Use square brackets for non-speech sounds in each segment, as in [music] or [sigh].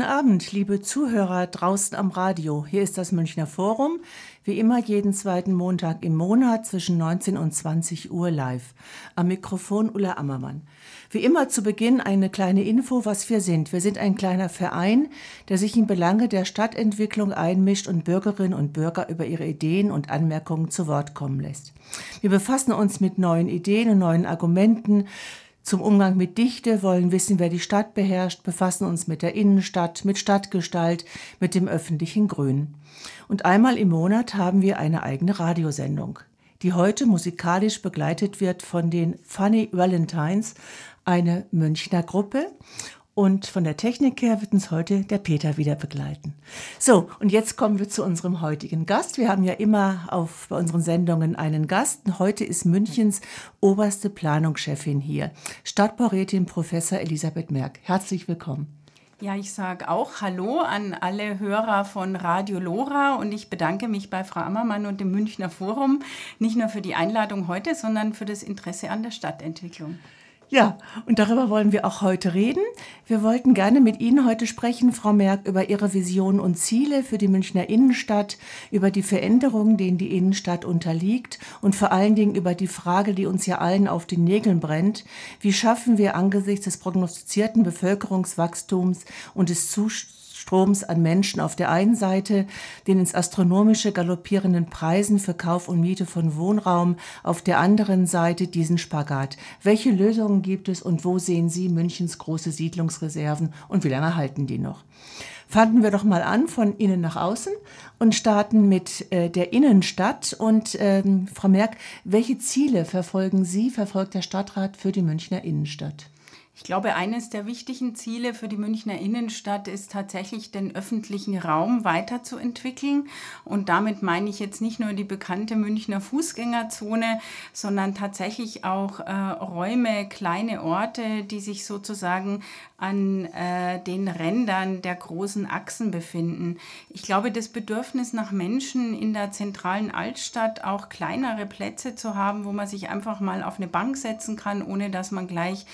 Guten Abend, liebe Zuhörer draußen am Radio. Hier ist das Münchner Forum, wie immer jeden zweiten Montag im Monat zwischen 19 und 20 Uhr live. Am Mikrofon Ulla Ammermann. Wie immer zu Beginn eine kleine Info, was wir sind. Wir sind ein kleiner Verein, der sich in Belange der Stadtentwicklung einmischt und Bürgerinnen und Bürger über ihre Ideen und Anmerkungen zu Wort kommen lässt. Wir befassen uns mit neuen Ideen und neuen Argumenten, zum Umgang mit Dichte, wollen wissen, wer die Stadt beherrscht, befassen uns mit der Innenstadt, mit Stadtgestalt, mit dem öffentlichen Grün. Und einmal im Monat haben wir eine eigene Radiosendung, die heute musikalisch begleitet wird von den Funny Valentines, eine Münchner Gruppe. Und von der Technik her wird uns heute der Peter wieder begleiten. So, und jetzt kommen wir zu unserem heutigen Gast. Wir haben ja immer auf, bei unseren Sendungen einen Gast. Heute ist Münchens oberste Planungschefin hier, Stadtbaurätin Professor Elisabeth Merck. Herzlich willkommen. Ja, ich sage auch Hallo an alle Hörer von Radio Lora und ich bedanke mich bei Frau Ammermann und dem Münchner Forum nicht nur für die Einladung heute, sondern für das Interesse an der Stadtentwicklung. Ja, und darüber wollen wir auch heute reden. Wir wollten gerne mit Ihnen heute sprechen, Frau Merck, über Ihre Visionen und Ziele für die Münchner Innenstadt, über die Veränderungen, denen die Innenstadt unterliegt und vor allen Dingen über die Frage, die uns ja allen auf den Nägeln brennt. Wie schaffen wir angesichts des prognostizierten Bevölkerungswachstums und des Zustands Stroms an Menschen auf der einen Seite, den ins astronomische galoppierenden Preisen für Kauf und Miete von Wohnraum, auf der anderen Seite diesen Spagat. Welche Lösungen gibt es und wo sehen Sie Münchens große Siedlungsreserven und wie lange halten die noch? Fangen wir doch mal an von innen nach außen und starten mit äh, der Innenstadt. Und ähm, Frau Merck, welche Ziele verfolgen Sie, verfolgt der Stadtrat für die Münchner Innenstadt? Ich glaube, eines der wichtigen Ziele für die Münchner Innenstadt ist tatsächlich, den öffentlichen Raum weiterzuentwickeln. Und damit meine ich jetzt nicht nur die bekannte Münchner Fußgängerzone, sondern tatsächlich auch äh, Räume, kleine Orte, die sich sozusagen an äh, den Rändern der großen Achsen befinden. Ich glaube, das Bedürfnis nach Menschen in der zentralen Altstadt, auch kleinere Plätze zu haben, wo man sich einfach mal auf eine Bank setzen kann, ohne dass man gleich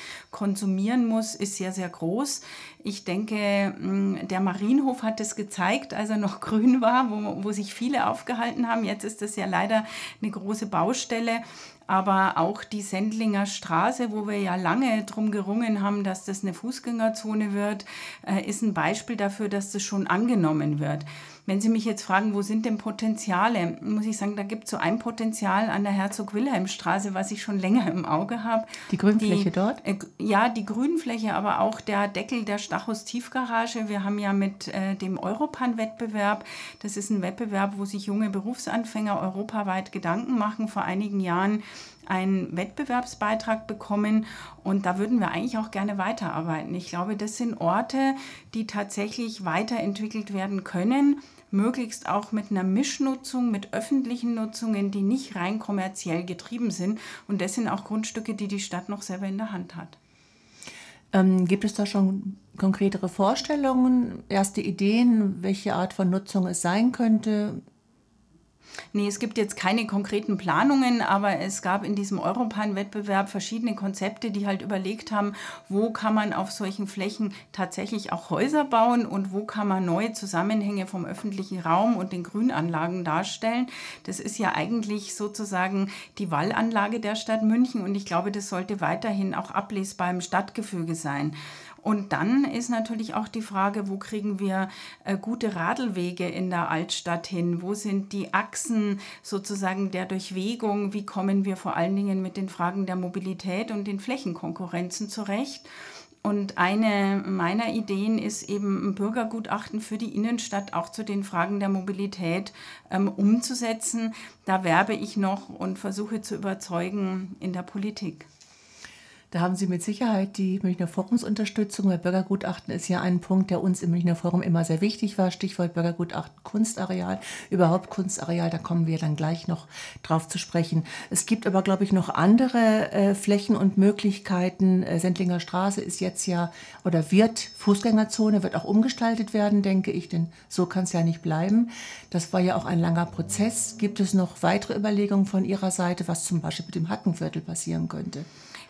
konsumieren muss, ist sehr, sehr groß. Ich denke, mm, der Marienhof hat es gezeigt, als er noch [laughs] grün war, wo, wo sich viele aufgehalten haben. Jetzt ist das ja leider eine große Baustelle aber auch die Sendlinger Straße, wo wir ja lange drum gerungen haben, dass das eine Fußgängerzone wird, äh, ist ein Beispiel dafür, dass das schon angenommen wird. Wenn Sie mich jetzt fragen, wo sind denn Potenziale, muss ich sagen, da gibt es so ein Potenzial an der Herzog-Wilhelm-Straße, was ich schon länger im Auge habe. Die Grünfläche die, dort? Äh, ja, die Grünfläche, aber auch der Deckel der Stachus Tiefgarage. Wir haben ja mit äh, dem Europan-Wettbewerb, das ist ein Wettbewerb, wo sich junge Berufsanfänger europaweit Gedanken machen, vor einigen Jahren einen Wettbewerbsbeitrag bekommen und da würden wir eigentlich auch gerne weiterarbeiten. Ich glaube, das sind Orte, die tatsächlich weiterentwickelt werden können, möglichst auch mit einer Mischnutzung, mit öffentlichen Nutzungen, die nicht rein kommerziell getrieben sind. Und das sind auch Grundstücke, die die Stadt noch selber in der Hand hat. Ähm, gibt es da schon konkretere Vorstellungen, erste Ideen, welche Art von Nutzung es sein könnte? Nee, es gibt jetzt keine konkreten Planungen, aber es gab in diesem Europan-Wettbewerb verschiedene Konzepte, die halt überlegt haben, wo kann man auf solchen Flächen tatsächlich auch Häuser bauen und wo kann man neue Zusammenhänge vom öffentlichen Raum und den Grünanlagen darstellen. Das ist ja eigentlich sozusagen die Wallanlage der Stadt München und ich glaube, das sollte weiterhin auch ablesbar im Stadtgefüge sein. Und dann ist natürlich auch die Frage, wo kriegen wir äh, gute Radlwege in der Altstadt hin? Wo sind die Achsen sozusagen der Durchwegung? Wie kommen wir vor allen Dingen mit den Fragen der Mobilität und den Flächenkonkurrenzen zurecht? Und eine meiner Ideen ist eben ein Bürgergutachten für die Innenstadt auch zu den Fragen der Mobilität ähm, umzusetzen. Da werbe ich noch und versuche zu überzeugen in der Politik. Da haben Sie mit Sicherheit die Münchner Forumsunterstützung, weil Bürgergutachten ist ja ein Punkt, der uns im Münchner Forum immer sehr wichtig war. Stichwort Bürgergutachten, Kunstareal, überhaupt Kunstareal, da kommen wir dann gleich noch drauf zu sprechen. Es gibt aber, glaube ich, noch andere äh, Flächen und Möglichkeiten. Äh, Sendlinger Straße ist jetzt ja oder wird Fußgängerzone, wird auch umgestaltet werden, denke ich, denn so kann es ja nicht bleiben. Das war ja auch ein langer Prozess. Gibt es noch weitere Überlegungen von Ihrer Seite, was zum Beispiel mit dem Hackenviertel passieren könnte?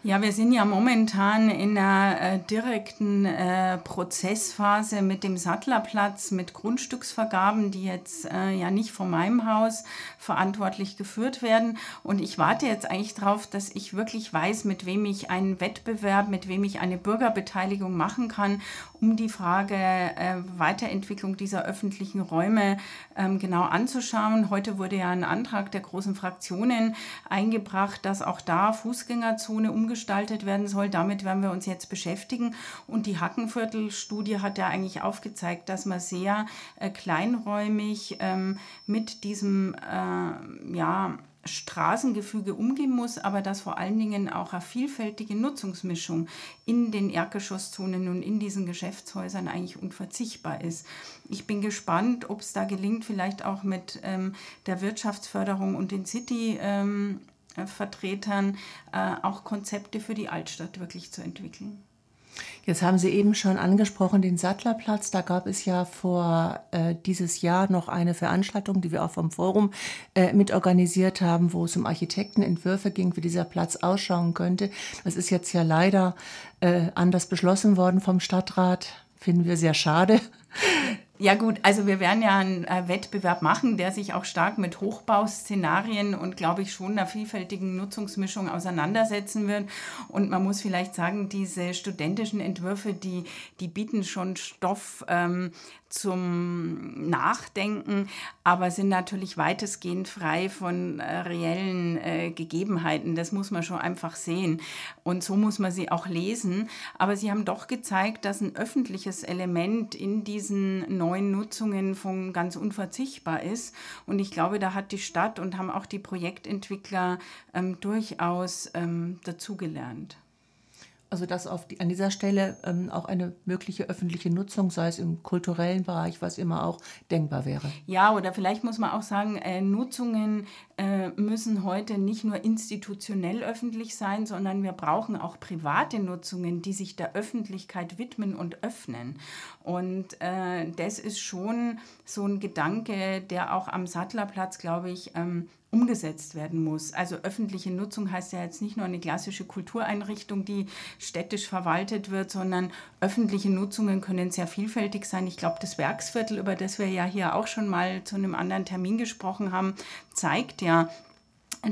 Ja, wir sind ja momentan in einer äh, direkten äh, Prozessphase mit dem Sattlerplatz, mit Grundstücksvergaben, die jetzt äh, ja nicht von meinem Haus verantwortlich geführt werden. Und ich warte jetzt eigentlich darauf, dass ich wirklich weiß, mit wem ich einen Wettbewerb, mit wem ich eine Bürgerbeteiligung machen kann, um die Frage äh, Weiterentwicklung dieser öffentlichen Räume ähm, genau anzuschauen. Heute wurde ja ein Antrag der großen Fraktionen eingebracht, dass auch da Fußgängerzone umgestaltet werden soll. Damit werden wir uns jetzt beschäftigen. Und die Hackenviertel-Studie hat ja eigentlich aufgezeigt, dass man sehr äh, kleinräumig ähm, mit diesem äh, ja, Straßengefüge umgehen muss, aber dass vor allen Dingen auch eine vielfältige Nutzungsmischung in den Erdgeschosszonen und in diesen Geschäftshäusern eigentlich unverzichtbar ist. Ich bin gespannt, ob es da gelingt, vielleicht auch mit ähm, der Wirtschaftsförderung und den City-Vertretern ähm, äh, auch Konzepte für die Altstadt wirklich zu entwickeln. Jetzt haben Sie eben schon angesprochen den Sattlerplatz. Da gab es ja vor äh, dieses Jahr noch eine Veranstaltung, die wir auch vom Forum äh, mitorganisiert haben, wo es um Architektenentwürfe ging, wie dieser Platz ausschauen könnte. Das ist jetzt ja leider äh, anders beschlossen worden vom Stadtrat. Finden wir sehr schade. Ja gut, also wir werden ja einen äh, Wettbewerb machen, der sich auch stark mit Hochbauszenarien und glaube ich schon einer vielfältigen Nutzungsmischung auseinandersetzen wird. Und man muss vielleicht sagen, diese studentischen Entwürfe, die, die bieten schon Stoff ähm, zum Nachdenken, aber sind natürlich weitestgehend frei von äh, reellen äh, Gegebenheiten. Das muss man schon einfach sehen. Und so muss man sie auch lesen. Aber sie haben doch gezeigt, dass ein öffentliches Element in diesen neuen Nutzungen von ganz unverzichtbar ist. Und ich glaube, da hat die Stadt und haben auch die Projektentwickler ähm, durchaus ähm, dazugelernt. Also dass auf die, an dieser Stelle ähm, auch eine mögliche öffentliche Nutzung, sei es im kulturellen Bereich, was immer auch denkbar wäre. Ja, oder vielleicht muss man auch sagen, äh, Nutzungen äh, müssen heute nicht nur institutionell öffentlich sein, sondern wir brauchen auch private Nutzungen, die sich der Öffentlichkeit widmen und öffnen. Und äh, das ist schon so ein Gedanke, der auch am Sattlerplatz, glaube ich, ähm, umgesetzt werden muss. Also öffentliche Nutzung heißt ja jetzt nicht nur eine klassische Kultureinrichtung, die städtisch verwaltet wird, sondern öffentliche Nutzungen können sehr vielfältig sein. Ich glaube, das Werksviertel, über das wir ja hier auch schon mal zu einem anderen Termin gesprochen haben, zeigt ja,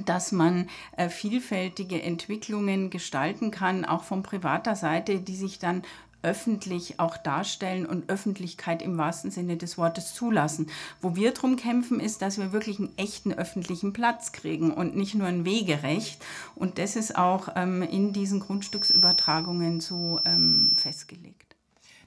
dass man äh, vielfältige Entwicklungen gestalten kann, auch von privater Seite, die sich dann öffentlich auch darstellen und Öffentlichkeit im wahrsten Sinne des Wortes zulassen. Wo wir drum kämpfen, ist, dass wir wirklich einen echten öffentlichen Platz kriegen und nicht nur ein Wegerecht. Und das ist auch ähm, in diesen Grundstücksübertragungen so ähm, festgelegt.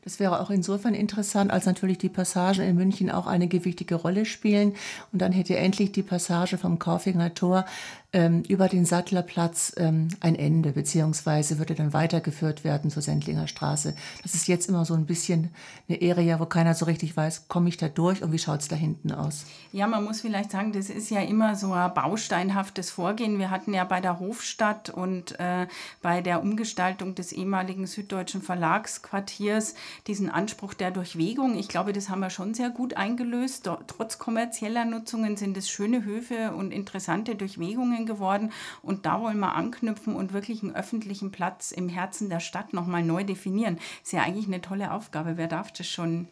Das wäre auch insofern interessant, als natürlich die Passagen in München auch eine gewichtige Rolle spielen. Und dann hätte endlich die Passage vom Kaufinger Tor ähm, über den Sattlerplatz ähm, ein Ende, beziehungsweise würde dann weitergeführt werden zur Sendlinger Straße. Das ist jetzt immer so ein bisschen eine Area, wo keiner so richtig weiß, komme ich da durch und wie schaut es da hinten aus? Ja, man muss vielleicht sagen, das ist ja immer so ein bausteinhaftes Vorgehen. Wir hatten ja bei der Hofstadt und äh, bei der Umgestaltung des ehemaligen süddeutschen Verlagsquartiers diesen Anspruch der Durchwegung. Ich glaube, das haben wir schon sehr gut eingelöst. Trotz kommerzieller Nutzungen sind es schöne Höfe und interessante Durchwegungen geworden. Und da wollen wir anknüpfen und wirklich einen öffentlichen Platz im Herzen der Stadt nochmal neu definieren. Ist ja eigentlich eine tolle Aufgabe. Wer darf das schon?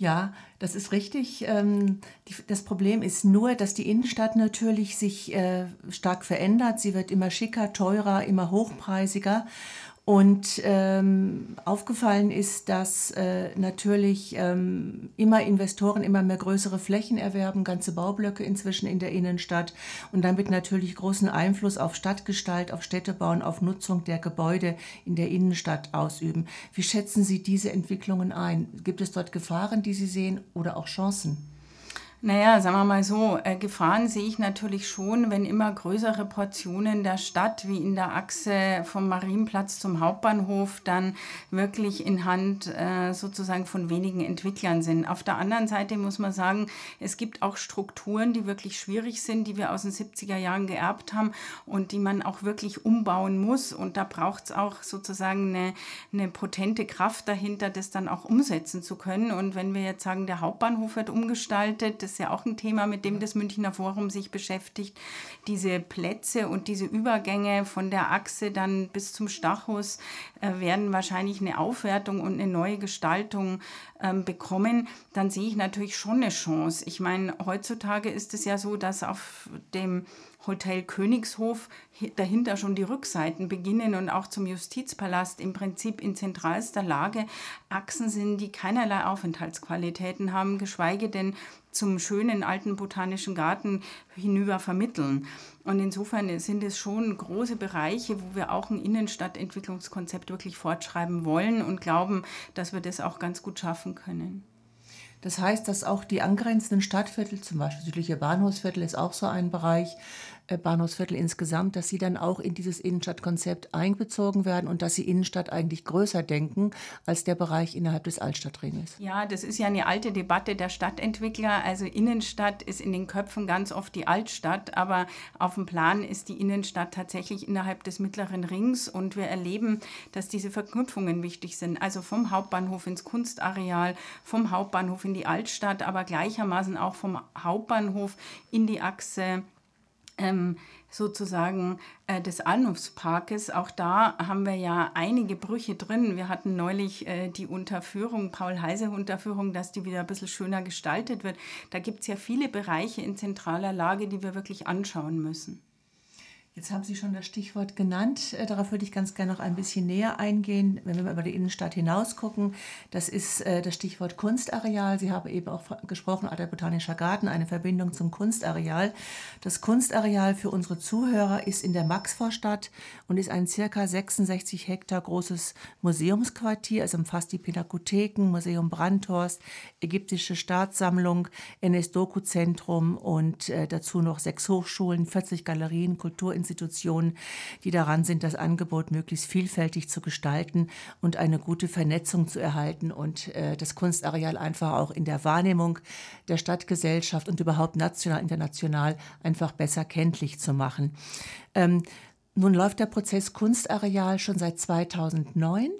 Ja, das ist richtig. Ähm, das Problem ist nur, dass die Innenstadt natürlich sich äh, stark verändert. Sie wird immer schicker, teurer, immer hochpreisiger. Und ähm, aufgefallen ist, dass äh, natürlich ähm, immer Investoren immer mehr größere Flächen erwerben, ganze Baublöcke inzwischen in der Innenstadt und damit natürlich großen Einfluss auf Stadtgestalt, auf Städtebauen, auf Nutzung der Gebäude in der Innenstadt ausüben. Wie schätzen Sie diese Entwicklungen ein? Gibt es dort Gefahren, die Sie sehen oder auch Chancen? Naja, sagen wir mal so, äh, Gefahren sehe ich natürlich schon, wenn immer größere Portionen der Stadt, wie in der Achse vom Marienplatz zum Hauptbahnhof, dann wirklich in Hand äh, sozusagen von wenigen Entwicklern sind. Auf der anderen Seite muss man sagen, es gibt auch Strukturen, die wirklich schwierig sind, die wir aus den 70er Jahren geerbt haben und die man auch wirklich umbauen muss. Und da braucht es auch sozusagen eine, eine potente Kraft dahinter, das dann auch umsetzen zu können. Und wenn wir jetzt sagen, der Hauptbahnhof wird umgestaltet, Das ist ja auch ein Thema, mit dem das Münchner Forum sich beschäftigt. Diese Plätze und diese Übergänge von der Achse dann bis zum Stachus äh, werden wahrscheinlich eine Aufwertung und eine neue Gestaltung ähm, bekommen. Dann sehe ich natürlich schon eine Chance. Ich meine, heutzutage ist es ja so, dass auf dem Hotel Königshof dahinter schon die Rückseiten beginnen und auch zum Justizpalast im Prinzip in zentralster Lage Achsen sind, die keinerlei Aufenthaltsqualitäten haben, geschweige denn zum schönen alten botanischen Garten hinüber vermitteln. Und insofern sind es schon große Bereiche, wo wir auch ein Innenstadtentwicklungskonzept wirklich fortschreiben wollen und glauben, dass wir das auch ganz gut schaffen können. Das heißt, dass auch die angrenzenden Stadtviertel, zum Beispiel südliche Bahnhofsviertel ist auch so ein Bereich, Bahnhofsviertel insgesamt, dass sie dann auch in dieses Innenstadtkonzept einbezogen werden und dass sie Innenstadt eigentlich größer denken als der Bereich innerhalb des Altstadtringes. Ja, das ist ja eine alte Debatte der Stadtentwickler. Also Innenstadt ist in den Köpfen ganz oft die Altstadt, aber auf dem Plan ist die Innenstadt tatsächlich innerhalb des mittleren Rings und wir erleben, dass diese Verknüpfungen wichtig sind. Also vom Hauptbahnhof ins Kunstareal, vom Hauptbahnhof in die Altstadt, aber gleichermaßen auch vom Hauptbahnhof in die Achse sozusagen äh, des Anrufsparkes. Auch da haben wir ja einige Brüche drin. Wir hatten neulich äh, die Unterführung, Paul-Heise-Unterführung, dass die wieder ein bisschen schöner gestaltet wird. Da gibt es ja viele Bereiche in zentraler Lage, die wir wirklich anschauen müssen. Jetzt haben Sie schon das Stichwort genannt. Äh, darauf würde ich ganz gerne noch ein bisschen näher eingehen, wenn wir über die Innenstadt hinaus gucken. Das ist äh, das Stichwort Kunstareal. Sie haben eben auch gesprochen, Alter Botanischer Garten, eine Verbindung zum Kunstareal. Das Kunstareal für unsere Zuhörer ist in der Maxvorstadt und ist ein circa 66 Hektar großes Museumsquartier. Es umfasst die Pinakotheken, Museum Brandhorst, Ägyptische Staatssammlung, NS-Doku-Zentrum und äh, dazu noch sechs Hochschulen, 40 Galerien, Kulturinstitute Institutionen, die daran sind, das Angebot möglichst vielfältig zu gestalten und eine gute Vernetzung zu erhalten und äh, das Kunstareal einfach auch in der Wahrnehmung der Stadtgesellschaft und überhaupt national, international einfach besser kenntlich zu machen. Ähm, nun läuft der Prozess Kunstareal schon seit 2009.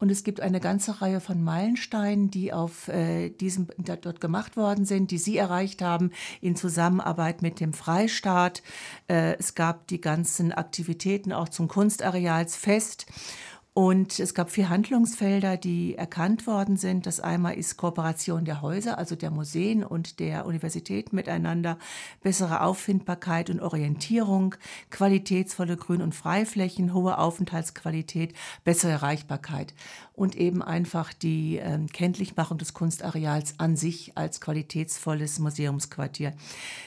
Und es gibt eine ganze Reihe von Meilensteinen, die auf äh, diesem dort gemacht worden sind, die Sie erreicht haben in Zusammenarbeit mit dem Freistaat. Äh, es gab die ganzen Aktivitäten auch zum Kunstarealsfest. Und es gab vier Handlungsfelder, die erkannt worden sind. Das einmal ist Kooperation der Häuser, also der Museen und der Universitäten miteinander, bessere Auffindbarkeit und Orientierung, qualitätsvolle Grün- und Freiflächen, hohe Aufenthaltsqualität, bessere Erreichbarkeit und eben einfach die äh, Kenntlichmachung des Kunstareals an sich als qualitätsvolles Museumsquartier.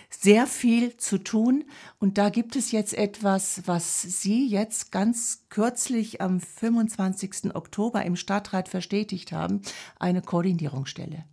Sehr viel zu tun und da gibt es jetzt etwas, was Sie jetzt ganz kürzlich am 25. Oktober im Stadtrat verstetigt haben, eine Koordinierungsstelle.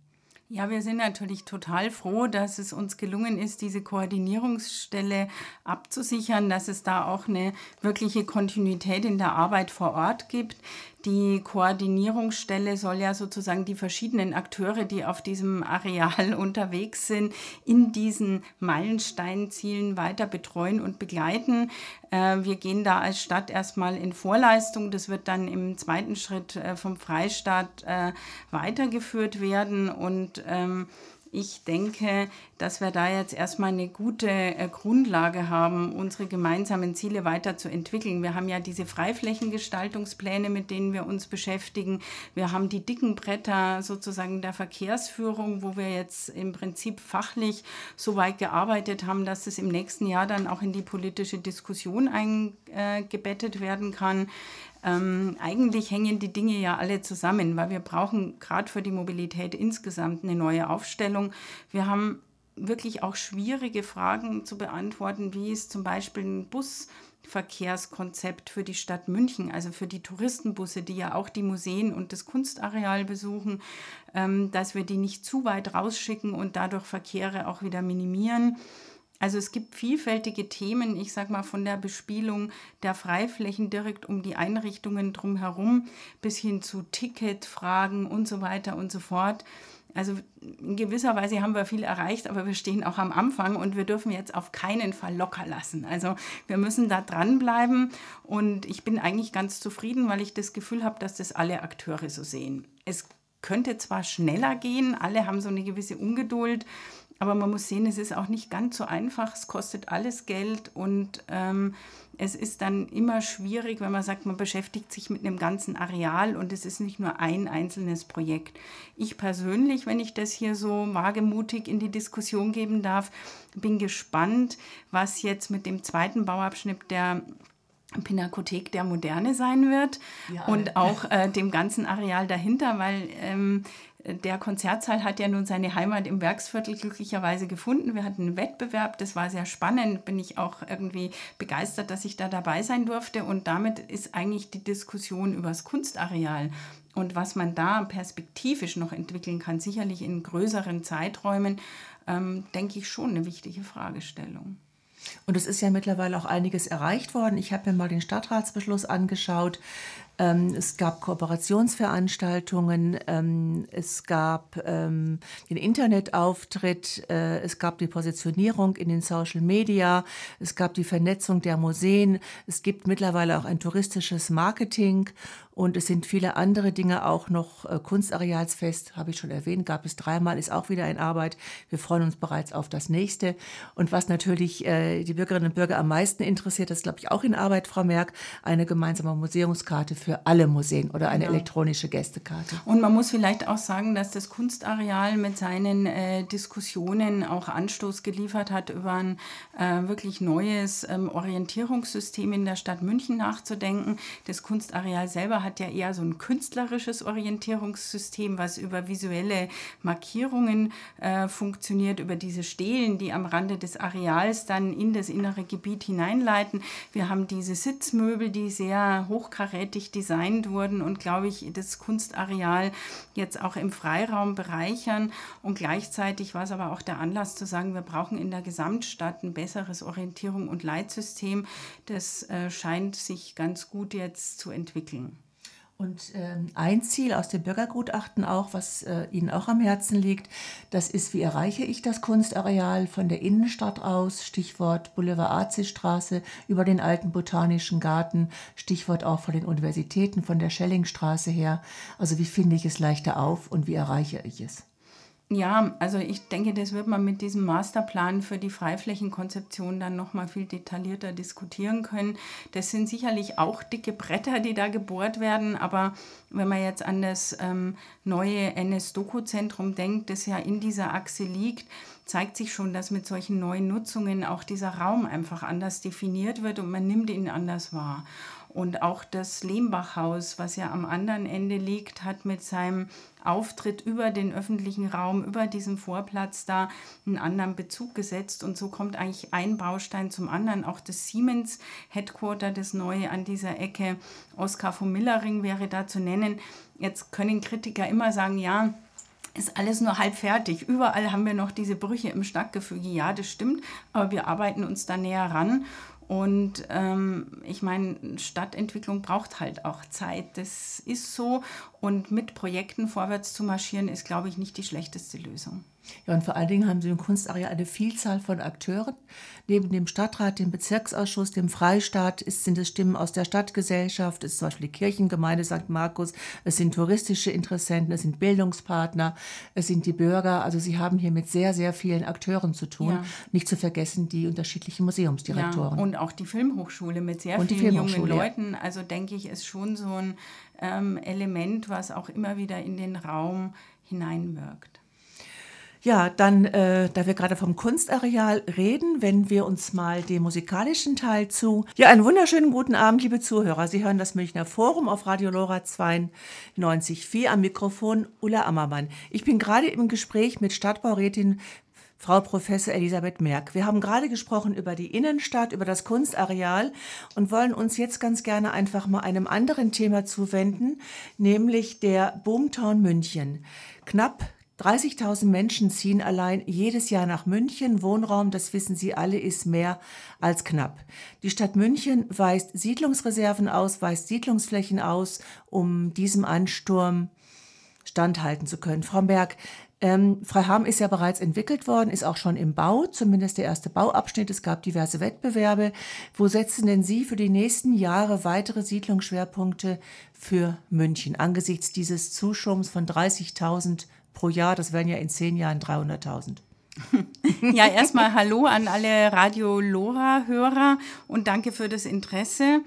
Ja, wir sind natürlich total froh, dass es uns gelungen ist, diese Koordinierungsstelle abzusichern, dass es da auch eine wirkliche Kontinuität in der Arbeit vor Ort gibt. Die Koordinierungsstelle soll ja sozusagen die verschiedenen Akteure, die auf diesem Areal [laughs] unterwegs sind, in diesen Meilensteinzielen weiter betreuen und begleiten. Äh, wir gehen da als Stadt erstmal in Vorleistung. Das wird dann im zweiten Schritt äh, vom Freistaat äh, weitergeführt werden und ähm, ich denke, dass wir da jetzt erstmal eine gute äh, Grundlage haben, unsere gemeinsamen Ziele weiterzuentwickeln. Wir haben ja diese Freiflächengestaltungspläne, mit denen wir uns beschäftigen. Wir haben die dicken Bretter sozusagen der Verkehrsführung, wo wir jetzt im Prinzip fachlich so weit gearbeitet haben, dass es im nächsten Jahr dann auch in die politische Diskussion eingebettet werden kann. Ähm, eigentlich hängen die Dinge ja alle zusammen, weil wir brauchen gerade für die Mobilität insgesamt eine neue Aufstellung. Wir haben wirklich auch schwierige Fragen zu beantworten, wie ist zum Beispiel ein Busverkehrskonzept für die Stadt München, also für die Touristenbusse, die ja auch die Museen und das Kunstareal besuchen, ähm, dass wir die nicht zu weit rausschicken und dadurch Verkehre auch wieder minimieren. Also es gibt vielfältige Themen, ich sage mal von der Bespielung der Freiflächen direkt um die Einrichtungen drumherum bis hin zu Ticketfragen und so weiter und so fort. Also in gewisser Weise haben wir viel erreicht, aber wir stehen auch am Anfang und wir dürfen jetzt auf keinen Fall locker lassen. Also wir müssen da dranbleiben und ich bin eigentlich ganz zufrieden, weil ich das Gefühl habe, dass das alle Akteure so sehen. Es könnte zwar schneller gehen, alle haben so eine gewisse Ungeduld, Aber man muss sehen, es ist auch nicht ganz so einfach. Es kostet alles Geld und ähm, es ist dann immer schwierig, wenn man sagt, man beschäftigt sich mit einem ganzen Areal und es ist nicht nur ein einzelnes Projekt. Ich persönlich, wenn ich das hier so wagemutig in die Diskussion geben darf, bin gespannt, was jetzt mit dem zweiten Bauabschnitt der Pinakothek der Moderne sein wird ja, und auch äh, dem ganzen Areal dahinter, weil ähm, der Konzertsaal hat ja nun seine Heimat im Werksviertel glücklicherweise gefunden. Wir hatten einen Wettbewerb, das war sehr spannend, bin ich auch irgendwie begeistert, dass ich da dabei sein durfte. Und damit ist eigentlich die Diskussion über das Kunstareal und was man da perspektivisch noch entwickeln kann, sicherlich in größeren Zeiträumen, ähm, denke ich schon eine wichtige Fragestellung. Und es ist ja mittlerweile auch einiges erreicht worden. Ich habe mir mal den Stadtratsbeschluss angeschaut. Ähm, es gab Kooperationsveranstaltungen, ähm, es gab ähm, den Internetauftritt, äh, es gab die Positionierung in den Social Media, es gab die Vernetzung der Museen, es gibt mittlerweile auch ein touristisches Marketing und es sind viele andere Dinge auch noch. Äh, Kunstarealsfest, habe ich schon erwähnt, gab es dreimal, ist auch wieder in Arbeit. Wir freuen uns bereits auf das nächste. Und was natürlich äh, die Bürgerinnen und Bürger am meisten interessiert, das glaube ich auch in Arbeit, Frau Merck, eine gemeinsame Museumskarte für alle Museen oder eine genau. elektronische Gästekarte. Und man muss vielleicht auch sagen, dass das Kunstareal mit seinen äh, Diskussionen auch Anstoß geliefert hat, über ein äh, wirklich neues ähm, Orientierungssystem in der Stadt München nachzudenken. Das Kunstareal selber hat ja eher so ein künstlerisches Orientierungssystem, was über visuelle Markierungen äh, funktioniert, über diese Stelen, die am Rande des Areals dann in das innere Gebiet hineinleiten. Wir haben diese Sitzmöbel, die sehr hochkarätig designt wurden und, glaube ich, das Kunstareal jetzt auch im Freiraum bereichern. Und gleichzeitig war es aber auch der Anlass zu sagen, wir brauchen in der Gesamtstadt ein besseres Orientierung und Leitsystem. Das äh, scheint sich ganz gut jetzt zu entwickeln. Und ähm, ein Ziel aus dem Bürgergutachten auch, was äh, Ihnen auch am Herzen liegt, das ist, wie erreiche ich das Kunstareal von der Innenstadt aus, Stichwort Boulevard Azisstraße, über den alten Botanischen Garten, Stichwort auch von den Universitäten, von der Schellingstraße her. Also wie finde ich es leichter auf und wie erreiche ich es? Ja, also ich denke, das wird man mit diesem Masterplan für die Freiflächenkonzeption dann nochmal viel detaillierter diskutieren können. Das sind sicherlich auch dicke Bretter, die da gebohrt werden, aber wenn man jetzt an das ähm, neue NS-Doku-Zentrum denkt, das ja in dieser Achse liegt, zeigt sich schon, dass mit solchen neuen Nutzungen auch dieser Raum einfach anders definiert wird und man nimmt ihn anders wahr. Und auch das Lehmbachhaus, was ja am anderen Ende liegt, hat mit seinem Auftritt über den öffentlichen Raum, über diesen Vorplatz da einen anderen Bezug gesetzt. Und so kommt eigentlich ein Baustein zum anderen. Auch das Siemens Headquarter, das neue an dieser Ecke, Oskar von Millering wäre da zu nennen. Jetzt können Kritiker immer sagen, ja, ist alles nur halb fertig. Überall haben wir noch diese Brüche im Stadtgefüge. Ja, das stimmt, aber wir arbeiten uns da näher ran. Und ähm, ich meine, Stadtentwicklung braucht halt auch Zeit. Das ist so. Und mit Projekten vorwärts zu marschieren, ist, glaube ich, nicht die schlechteste Lösung. Ja, und vor allen Dingen haben sie im Kunstareal eine Vielzahl von Akteuren. Neben dem Stadtrat, dem Bezirksausschuss, dem Freistaat ist, sind es Stimmen aus der Stadtgesellschaft, es ist zum Beispiel die Kirchengemeinde St. Markus, es sind touristische Interessenten, es sind Bildungspartner, es sind die Bürger. Also sie haben hier mit sehr, sehr vielen Akteuren zu tun. Ja. Nicht zu vergessen die unterschiedlichen Museumsdirektoren. Ja, und auch die Filmhochschule mit sehr und vielen jungen Leuten. Also denke ich, ist schon so ein ähm, Element, was auch immer wieder in den Raum hineinwirkt. Ja, dann, äh, da wir gerade vom Kunstareal reden, wenden wir uns mal dem musikalischen Teil zu. Ja, einen wunderschönen guten Abend, liebe Zuhörer. Sie hören das Münchner Forum auf Radio Lora 92.4 am Mikrofon Ulla Ammermann. Ich bin gerade im Gespräch mit Stadtbaurätin Frau Professor Elisabeth Merck. Wir haben gerade gesprochen über die Innenstadt, über das Kunstareal und wollen uns jetzt ganz gerne einfach mal einem anderen Thema zuwenden, nämlich der Boomtown München. Knapp 30.000 Menschen ziehen allein jedes Jahr nach München. Wohnraum, das wissen Sie alle, ist mehr als knapp. Die Stadt München weist Siedlungsreserven aus, weist Siedlungsflächen aus, um diesem Ansturm standhalten zu können. Frau Berg, ähm, Freiham ist ja bereits entwickelt worden, ist auch schon im Bau, zumindest der erste Bauabschnitt. Es gab diverse Wettbewerbe. Wo setzen denn Sie für die nächsten Jahre weitere Siedlungsschwerpunkte für München angesichts dieses Zuschums von 30.000 pro Jahr. Das wären ja in zehn Jahren 300.000. [laughs] Ja, erstmal Hallo an alle Radio Lora-Hörer und danke für das Interesse.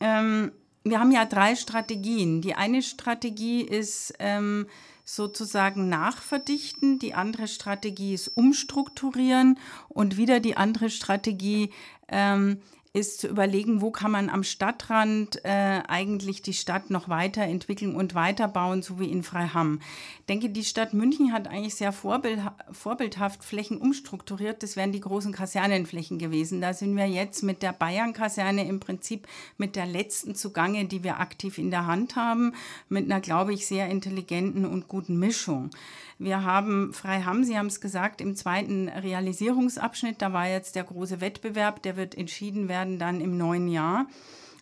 Ähm, wir haben ja drei Strategien. Die eine Strategie ist ähm, sozusagen nachverdichten, die andere Strategie ist umstrukturieren und wieder die andere Strategie ähm, ist zu überlegen, wo kann man am Stadtrand äh, eigentlich die Stadt noch weiterentwickeln und weiterbauen, so wie in Freiham. Ich denke, die Stadt München hat eigentlich sehr vorbild, vorbildhaft Flächen umstrukturiert. Das wären die großen Kasernenflächen gewesen. Da sind wir jetzt mit der Bayern-Kaserne im Prinzip mit der letzten zugange, die wir aktiv in der Hand haben, mit einer, glaube ich, sehr intelligenten und guten Mischung. Wir haben Freiham, Sie haben es gesagt, im zweiten Realisierungsabschnitt, da war jetzt der große Wettbewerb, der wird entschieden werden dann im neuen Jahr.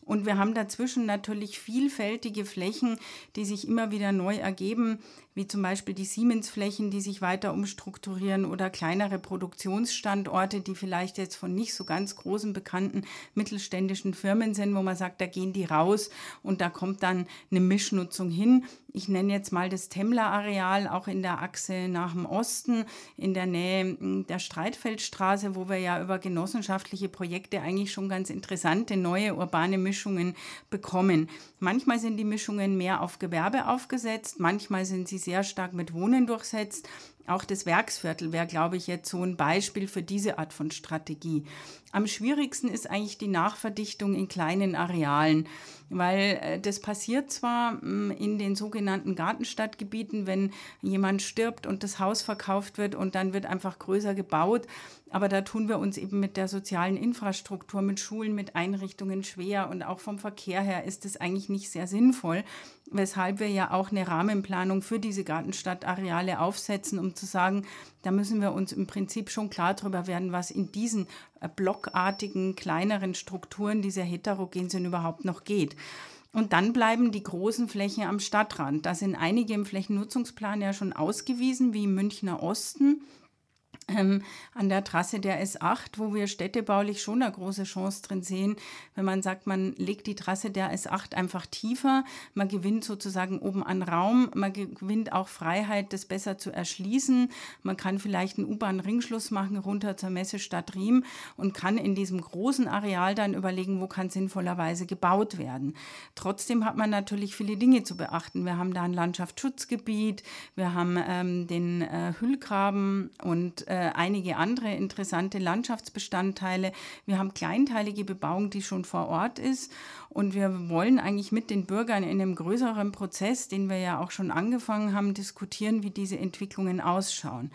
Und wir haben dazwischen natürlich vielfältige Flächen, die sich immer wieder neu ergeben wie zum Beispiel die Siemens-Flächen, die sich weiter umstrukturieren oder kleinere Produktionsstandorte, die vielleicht jetzt von nicht so ganz großen bekannten mittelständischen Firmen sind, wo man sagt, da gehen die raus und da kommt dann eine Mischnutzung hin. Ich nenne jetzt mal das Temmler-Areal, auch in der Achse nach dem Osten, in der Nähe hm, der Streitfeldstraße, wo wir ja über genossenschaftliche Projekte eigentlich schon ganz interessante neue urbane Mischungen bekommen. Manchmal sind die Mischungen mehr auf Gewerbe aufgesetzt, manchmal sind sie sehr stark mit Wohnen durchsetzt. Auch das Werksviertel wäre, glaube ich, jetzt so ein Beispiel für diese Art von Strategie. Am schwierigsten ist eigentlich die Nachverdichtung in kleinen Arealen, weil äh, das passiert zwar mm, in den sogenannten Gartenstadtgebieten, wenn jemand stirbt und das Haus verkauft wird und dann wird einfach größer gebaut, aber da tun wir uns eben mit der sozialen Infrastruktur, mit Schulen, mit Einrichtungen schwer und auch vom Verkehr her ist es eigentlich nicht sehr sinnvoll, weshalb wir ja auch eine Rahmenplanung für diese Gartenstadtareale aufsetzen, um zu sagen, da müssen wir uns im Prinzip schon klar darüber werden, was in diesen äh, blockartigen, kleineren Strukturen, die sehr heterogen sind, überhaupt noch geht. Und dann bleiben die großen Flächen am Stadtrand. Da sind einige im Flächennutzungsplan ja schon ausgewiesen, wie im Münchner Osten ähm, an der Trasse der S8, wo wir städtebaulich schon eine große Chance drin sehen, wenn man sagt, man legt die Trasse der S8 einfach tiefer, man gewinnt sozusagen oben an Raum, man gewinnt auch Freiheit, das besser zu erschließen, man kann vielleicht einen U-Bahn-Ringschluss machen runter zur Messestadt Riem und kann in diesem großen Areal dann überlegen, wo kann sinnvollerweise gebaut werden. Trotzdem hat man natürlich viele Dinge zu beachten. Wir haben da ein Landschaftsschutzgebiet, wir haben ähm, den äh, Hüllgraben und äh, einige andere interessante Landschaftsbestandteile. Wir haben kleinteilige Bebauung, die schon vor Ort ist. Und wir wollen eigentlich mit den Bürgern in einem größeren Prozess, den wir ja auch schon angefangen haben, diskutieren, wie diese Entwicklungen ausschauen.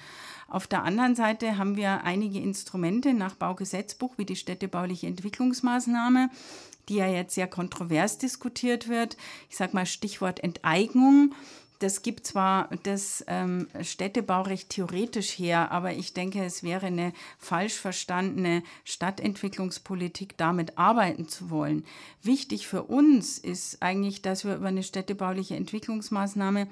Auf der anderen Seite haben wir einige Instrumente nach Baugesetzbuch, wie die städtebauliche Entwicklungsmaßnahme, die ja jetzt sehr kontrovers diskutiert wird. Ich sage mal Stichwort Enteignung das gibt zwar das ähm, Städtebaurecht theoretisch her, aber ich denke, es wäre eine falsch verstandene Stadtentwicklungspolitik, damit arbeiten zu wollen. Wichtig für uns ist eigentlich, dass wir über eine städtebauliche Entwicklungsmaßnahme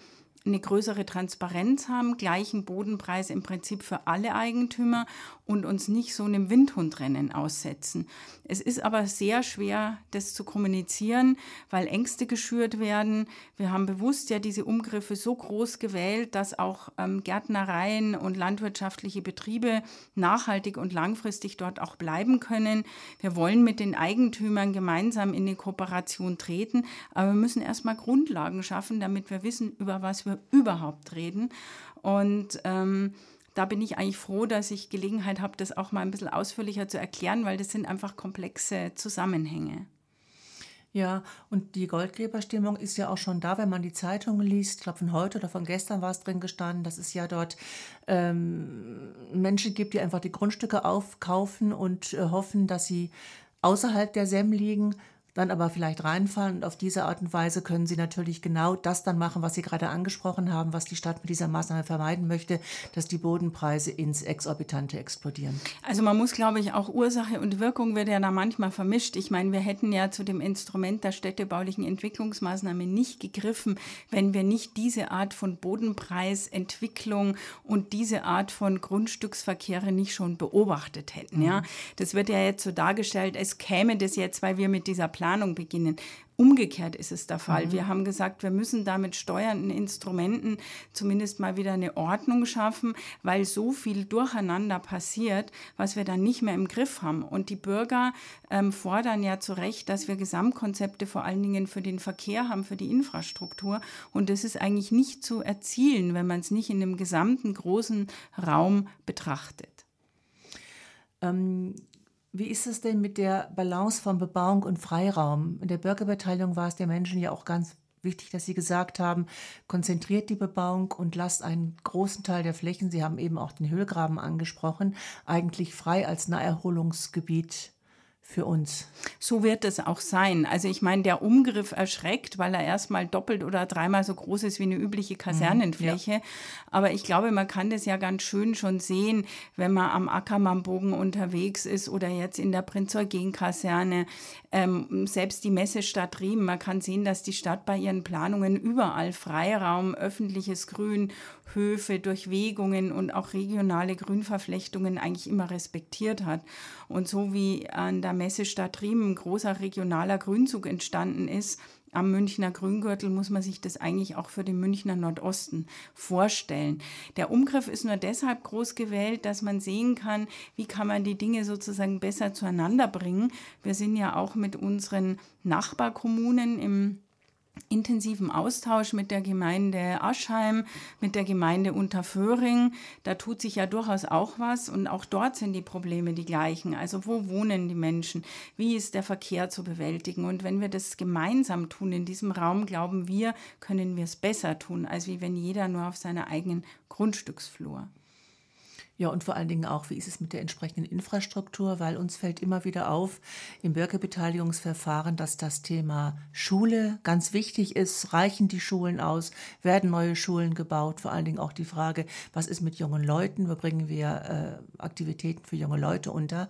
eine größere Transparenz haben, gleichen Bodenpreis im Prinzip für alle Eigentümer und uns nicht so einem Windhundrennen aussetzen. Es ist aber sehr schwer, das zu kommunizieren, weil Ängste geschürt werden. Wir haben bewusst ja diese Umgriffe so groß gewählt, dass auch ähm, Gärtnereien und landwirtschaftliche Betriebe nachhaltig und langfristig dort auch bleiben können. Wir wollen mit den Eigentümern gemeinsam in die Kooperation treten, aber wir müssen erstmal Grundlagen schaffen, damit wir wissen, über was wir überhaupt reden. Und ähm, da bin ich eigentlich froh, dass ich Gelegenheit habe, das auch mal ein bisschen ausführlicher zu erklären, weil das sind einfach komplexe Zusammenhänge. Ja, und die Goldgräberstimmung ist ja auch schon da, wenn man die Zeitungen liest. Ich glaube, von heute oder von gestern war es drin gestanden, dass es ja dort ähm, Menschen gibt, die einfach die Grundstücke aufkaufen und äh, hoffen, dass sie außerhalb der SEM liegen dann aber vielleicht reinfallen. Und auf diese Art und Weise können Sie natürlich genau das dann machen, was Sie gerade angesprochen haben, was die Stadt mit dieser Maßnahme vermeiden möchte, dass die Bodenpreise ins Exorbitante explodieren. Also man muss, glaube ich, auch Ursache und Wirkung wird ja da manchmal vermischt. Ich meine, wir hätten ja zu dem Instrument der städtebaulichen Entwicklungsmaßnahme nicht gegriffen, wenn wir nicht diese Art von Bodenpreisentwicklung und diese Art von Grundstücksverkehre nicht schon beobachtet hätten. Ja, mhm. das wird ja jetzt so dargestellt, es käme das jetzt, weil wir mit dieser Plan Planung beginnen. Umgekehrt ist es der Fall. Mhm. Wir haben gesagt, wir müssen da mit steuernden Instrumenten zumindest mal wieder eine Ordnung schaffen, weil so viel durcheinander passiert, was wir dann nicht mehr im Griff haben. Und die Bürger ähm, fordern ja zu Recht, dass wir Gesamtkonzepte vor allen Dingen für den Verkehr haben, für die Infrastruktur. Und das ist eigentlich nicht zu erzielen, wenn man es nicht in einem gesamten großen Raum betrachtet. Ähm, wie ist es denn mit der Balance von Bebauung und Freiraum? In der Bürgerbeteiligung war es den Menschen ja auch ganz wichtig, dass Sie gesagt haben, konzentriert die Bebauung und lasst einen großen Teil der Flächen, Sie haben eben auch den Höhlgraben angesprochen, eigentlich frei als Naherholungsgebiet für uns. So wird es auch sein. Also ich meine, der Umgriff erschreckt, weil er erstmal doppelt oder dreimal so groß ist wie eine übliche Kasernenfläche. Mhm, ja. Aber ich glaube, man kann das ja ganz schön schon sehen, wenn man am Ackermannbogen unterwegs ist oder jetzt in der Prinz-Eugen-Kaserne. Ähm, selbst die Messestadt Riem, man kann sehen, dass die Stadt bei ihren Planungen überall Freiraum, öffentliches Grün, Höfe, Durchwegungen und auch regionale Grünverflechtungen eigentlich immer respektiert hat. Und so wie an der Messestadt Riem ein großer regionaler Grünzug entstanden ist, am Münchner Grüngürtel muss man sich das eigentlich auch für den Münchner Nordosten vorstellen. Der Umgriff ist nur deshalb groß gewählt, dass man sehen kann, wie kann man die Dinge sozusagen besser zueinander bringen. Wir sind ja auch mit unseren Nachbarkommunen im intensiven Austausch mit der Gemeinde Aschheim, mit der Gemeinde Unterföhring. Da tut sich ja durchaus auch was und auch dort sind die Probleme die gleichen. Also wo wohnen die Menschen? Wie ist der Verkehr zu bewältigen? Und wenn wir das gemeinsam tun in diesem Raum, glauben wir, können wir es besser tun, als wie wenn jeder nur auf seiner eigenen Grundstücksflur. Ja, und vor allen Dingen auch, wie ist es mit der entsprechenden Infrastruktur, weil uns fällt immer wieder auf im Bürgerbeteiligungsverfahren, dass das Thema Schule ganz wichtig ist. Reichen die Schulen aus? Werden neue Schulen gebaut? Vor allen Dingen auch die Frage, was ist mit jungen Leuten? Wo bringen wir äh, Aktivitäten für junge Leute unter?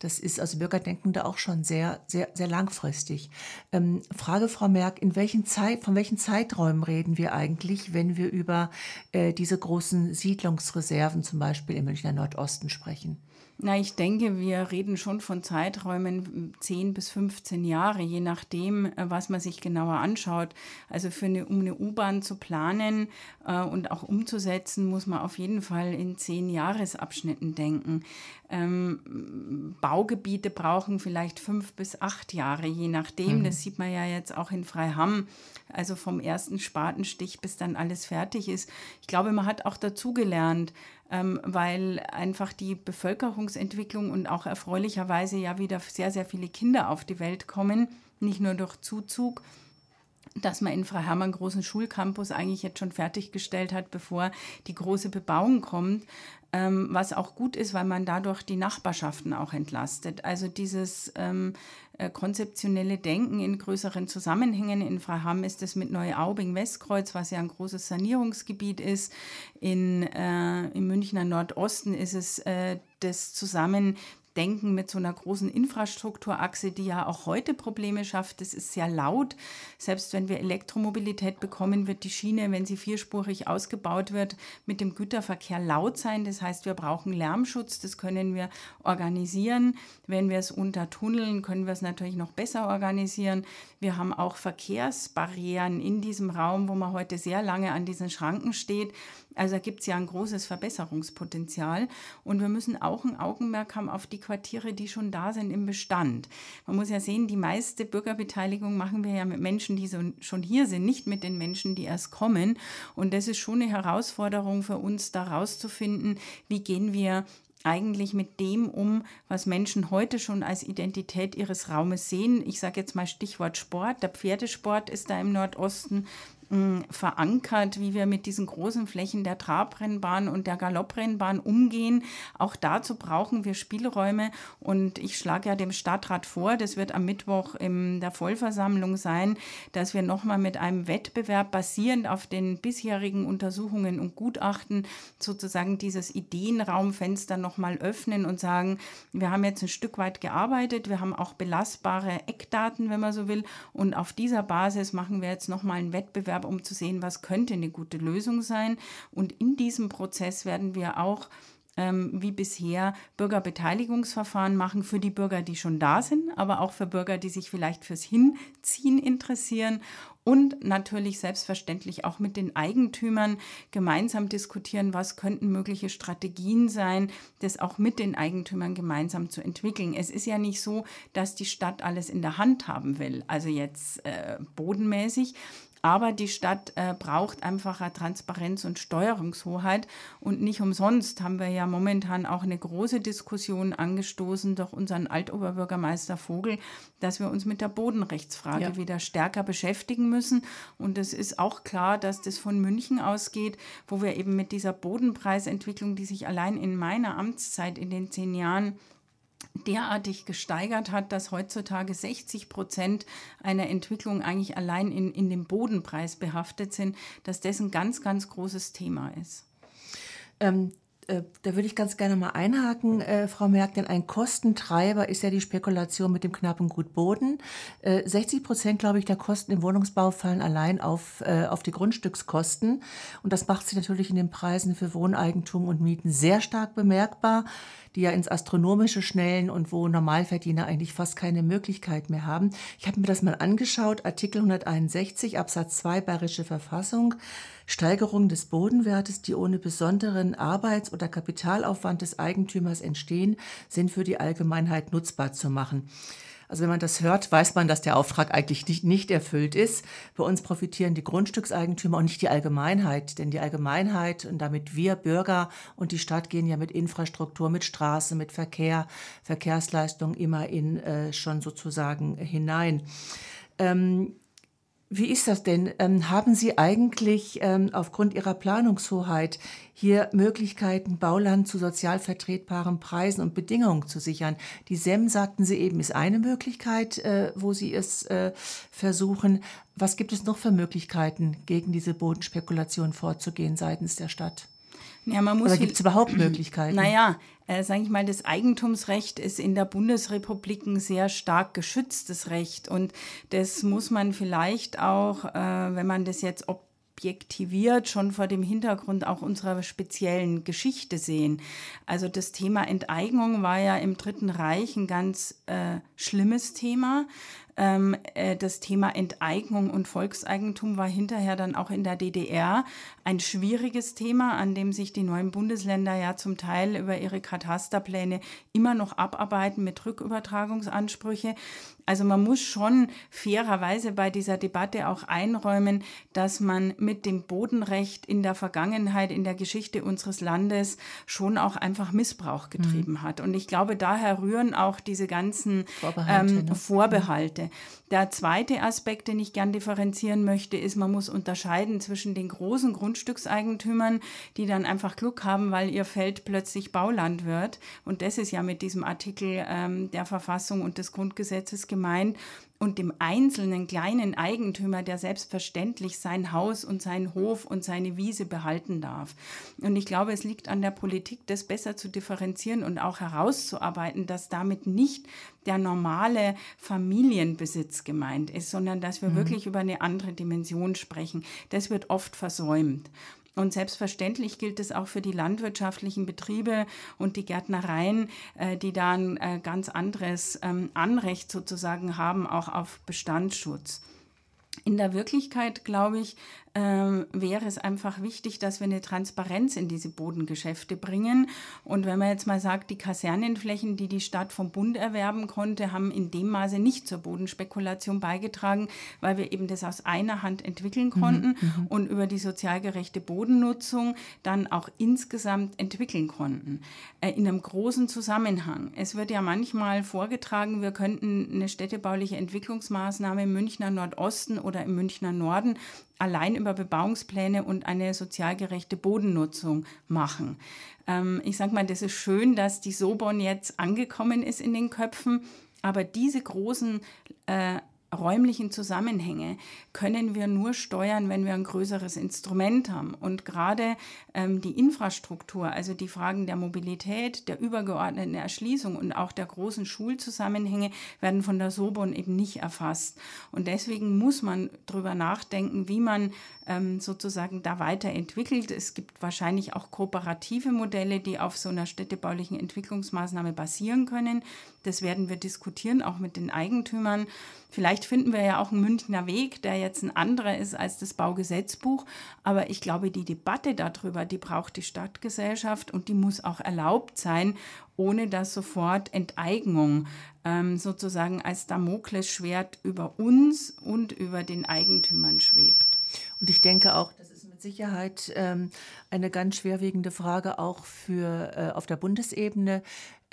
Das ist also Bürgerdenken da auch schon sehr, sehr, sehr langfristig. Ähm, Frage, Frau Merck, in welchen Zeit, von welchen Zeiträumen reden wir eigentlich, wenn wir über äh, diese großen Siedlungsreserven zum Beispiel im Münchner Nordosten sprechen? Na, ich denke, wir reden schon von Zeiträumen 10 bis 15 Jahre, je nachdem, äh, was man sich genauer anschaut. Also für eine, um eine U-Bahn zu planen äh, und auch umzusetzen, muss man auf jeden Fall in zehn Jahresabschnitten denken. Ähm, Baugebiete brauchen vielleicht fünf bis acht Jahre, je nachdem. Mhm. Das sieht man ja jetzt auch in Freiham. Also vom ersten Spatenstich bis dann alles fertig ist. Ich glaube, man hat auch dazugelernt weil einfach die Bevölkerungsentwicklung und auch erfreulicherweise ja wieder sehr, sehr viele Kinder auf die Welt kommen, nicht nur durch Zuzug, dass man in Freihermann einen großen Schulcampus eigentlich jetzt schon fertiggestellt hat, bevor die große Bebauung kommt, ähm, was auch gut ist, weil man dadurch die Nachbarschaften auch entlastet. Also dieses ähm, äh, konzeptionelle Denken in größeren Zusammenhängen. In Freiham ist es mit Neuaubing-Westkreuz, was ja ein großes Sanierungsgebiet ist. In, äh, Im Münchner Nordosten ist es äh, das Zusammen denken mit so einer großen Infrastrukturachse, die ja auch heute Probleme schafft. Das ist sehr laut. Selbst wenn wir Elektromobilität bekommen, wird die Schiene, wenn sie vierspurig ausgebaut wird, mit dem Güterverkehr laut sein. Das heißt, wir brauchen Lärmschutz. Das können wir organisieren. Wenn wir es untertunneln, können wir es natürlich noch besser organisieren. Wir haben auch Verkehrsbarrieren in diesem Raum, wo man heute sehr lange an diesen Schranken steht. Also da gibt es ja ein großes Verbesserungspotenzial. Und wir müssen auch ein Augenmerk haben auf die Quartiere, die schon da sind im Bestand. Man muss ja sehen, die meiste Bürgerbeteiligung machen wir ja mit Menschen, die so schon hier sind, nicht mit den Menschen, die erst kommen. Und das ist schon eine Herausforderung für uns, da rauszufinden, wie gehen wir eigentlich mit dem um, was Menschen heute schon als Identität ihres Raumes sehen. Ich sage jetzt mal Stichwort Sport. Der Pferdesport ist da im Nordosten verankert, wie wir mit diesen großen Flächen der Trabrennbahn und der Galopprennbahn umgehen. Auch dazu brauchen wir Spielräume und ich schlage ja dem Stadtrat vor, das wird am Mittwoch in der Vollversammlung sein, dass wir nochmal mit einem Wettbewerb basierend auf den bisherigen Untersuchungen und Gutachten sozusagen dieses Ideenraumfenster nochmal öffnen und sagen, wir haben jetzt ein Stück weit gearbeitet, wir haben auch belastbare Eckdaten, wenn man so will, und auf dieser Basis machen wir jetzt nochmal einen Wettbewerb um zu sehen, was könnte eine gute Lösung sein. Und in diesem Prozess werden wir auch ähm, wie bisher Bürgerbeteiligungsverfahren machen für die Bürger, die schon da sind, aber auch für Bürger, die sich vielleicht fürs Hinziehen interessieren und natürlich selbstverständlich auch mit den Eigentümern gemeinsam diskutieren, was könnten mögliche Strategien sein, das auch mit den Eigentümern gemeinsam zu entwickeln. Es ist ja nicht so, dass die Stadt alles in der Hand haben will, also jetzt äh, bodenmäßig, aber die Stadt äh, braucht einfach eine Transparenz und Steuerungshoheit. Und nicht umsonst haben wir ja momentan auch eine große Diskussion angestoßen durch unseren Altoberbürgermeister Vogel, dass wir uns mit der Bodenrechtsfrage ja. wieder stärker beschäftigen müssen. Und es ist auch klar, dass das von München ausgeht, wo wir eben mit dieser Bodenpreisentwicklung, die sich allein in meiner Amtszeit in den zehn Jahren derartig gesteigert hat, dass heutzutage 60 Prozent einer Entwicklung eigentlich allein in, in dem Bodenpreis behaftet sind, dass das ein ganz, ganz großes Thema ist. Ähm, äh, da würde ich ganz gerne mal einhaken, äh, Frau Merck, denn ein Kostentreiber ist ja die Spekulation mit dem knappen Gut Boden. Äh, 60 Prozent, glaube ich, der Kosten im Wohnungsbau fallen allein auf, äh, auf die Grundstückskosten. Und das macht sich natürlich in den Preisen für Wohneigentum und Mieten sehr stark bemerkbar die ja ins Astronomische schnellen und wo Normalverdiener eigentlich fast keine Möglichkeit mehr haben. Ich habe mir das mal angeschaut, Artikel 161 Absatz 2 Bayerische Verfassung, Steigerung des Bodenwertes, die ohne besonderen Arbeits- oder Kapitalaufwand des Eigentümers entstehen, sind für die Allgemeinheit nutzbar zu machen. Also wenn man das hört, weiß man, dass der Auftrag eigentlich nicht, nicht erfüllt ist. Bei uns profitieren die Grundstückseigentümer und nicht die Allgemeinheit. Denn die Allgemeinheit und damit wir Bürger und die Stadt gehen ja mit Infrastruktur, mit Straße, mit Verkehr, Verkehrsleistung immer in äh, schon sozusagen hinein. Ähm, wie ist das denn? Ähm, haben Sie eigentlich ähm, aufgrund Ihrer Planungshoheit hier Möglichkeiten, Bauland zu sozial vertretbaren Preisen und Bedingungen zu sichern? Die SEM, sagten Sie eben, ist eine Möglichkeit, äh, wo Sie es äh, versuchen. Was gibt es noch für Möglichkeiten, gegen diese Bodenspekulation vorzugehen seitens der Stadt? Ja, man muss Oder gibt es überhaupt Möglichkeiten? Naja, äh, sage ich mal, das Eigentumsrecht ist in der Bundesrepublik ein sehr stark geschütztes Recht. Und das muss man vielleicht auch, äh, wenn man das jetzt objektiviert, schon vor dem Hintergrund auch unserer speziellen Geschichte sehen. Also das Thema Enteignung war ja im Dritten Reich ein ganz äh, schlimmes Thema. Ähm, äh, das Thema Enteignung und Volkseigentum war hinterher dann auch in der DDR ein schwieriges Thema, an dem sich die neuen Bundesländer ja zum Teil über ihre Katasterpläne immer noch abarbeiten mit Rückübertragungsansprüche. Also man muss schon fairerweise bei dieser Debatte auch einräumen, dass man mit dem Bodenrecht in der Vergangenheit, in der Geschichte unseres Landes schon auch einfach Missbrauch getrieben mhm. hat. Und ich glaube, daher rühren auch diese ganzen Vorbehalte. Ähm, ne? Vorbehalte. Der zweite Aspekt, den ich gern differenzieren möchte, ist, man muss unterscheiden zwischen den großen Grundstückseigentümern, die dann einfach Glück haben, weil ihr Feld plötzlich Bauland wird. Und das ist ja mit diesem Artikel ähm, der Verfassung und des Grundgesetzes gemeint und dem einzelnen kleinen Eigentümer, der selbstverständlich sein Haus und seinen Hof und seine Wiese behalten darf. Und ich glaube, es liegt an der Politik, das besser zu differenzieren und auch herauszuarbeiten, dass damit nicht der normale Familienbesitz gemeint ist, sondern dass wir mhm. wirklich über eine andere Dimension sprechen. Das wird oft versäumt. Und selbstverständlich gilt es auch für die landwirtschaftlichen Betriebe und die Gärtnereien, äh, die da ein äh, ganz anderes ähm, Anrecht sozusagen haben, auch auf Bestandsschutz. In der Wirklichkeit, glaube ich, ähm, wäre es einfach wichtig, dass wir eine Transparenz in diese Bodengeschäfte bringen. Und wenn man jetzt mal sagt, die Kasernenflächen, die die Stadt vom Bund erwerben konnte, haben in dem Maße nicht zur Bodenspekulation beigetragen, weil wir eben das aus einer Hand entwickeln mhm, konnten mhm, und über die sozial gerechte Bodennutzung dann auch insgesamt entwickeln konnten. Äh, in einem großen Zusammenhang. Es wird ja manchmal vorgetragen, wir könnten eine städtebauliche Entwicklungsmaßnahme im Münchner Nordosten oder im Münchner Norden allein über Bebauungspläne und eine sozial gerechte Bodennutzung machen. Ähm, ich sage mal, das ist schön, dass die Sobon jetzt angekommen ist in den Köpfen, aber diese großen äh, räumlichen Zusammenhänge können wir nur steuern, wenn wir ein größeres Instrument haben. Und gerade ähm, die Infrastruktur, also die Fragen der Mobilität, der übergeordneten Erschließung und auch der großen Schulzusammenhänge werden von der Sobon eben nicht erfasst. Und deswegen muss man darüber nachdenken, wie man ähm, sozusagen da weiterentwickelt. Es gibt wahrscheinlich auch kooperative Modelle, die auf so einer städtebaulichen Entwicklungsmaßnahme basieren können. Das werden wir diskutieren, auch mit den Eigentümern. Vielleicht finden wir ja auch einen Münchner Weg, der jetzt ein anderer ist als das Baugesetzbuch. Aber ich glaube, die Debatte darüber, die braucht die Stadtgesellschaft und die muss auch erlaubt sein, ohne dass sofort Enteignung ähm, sozusagen als Damoklesschwert über uns und über den Eigentümern schwebt. Und ich denke auch, das ist mit Sicherheit ähm, eine ganz schwerwiegende Frage auch für äh, auf der Bundesebene.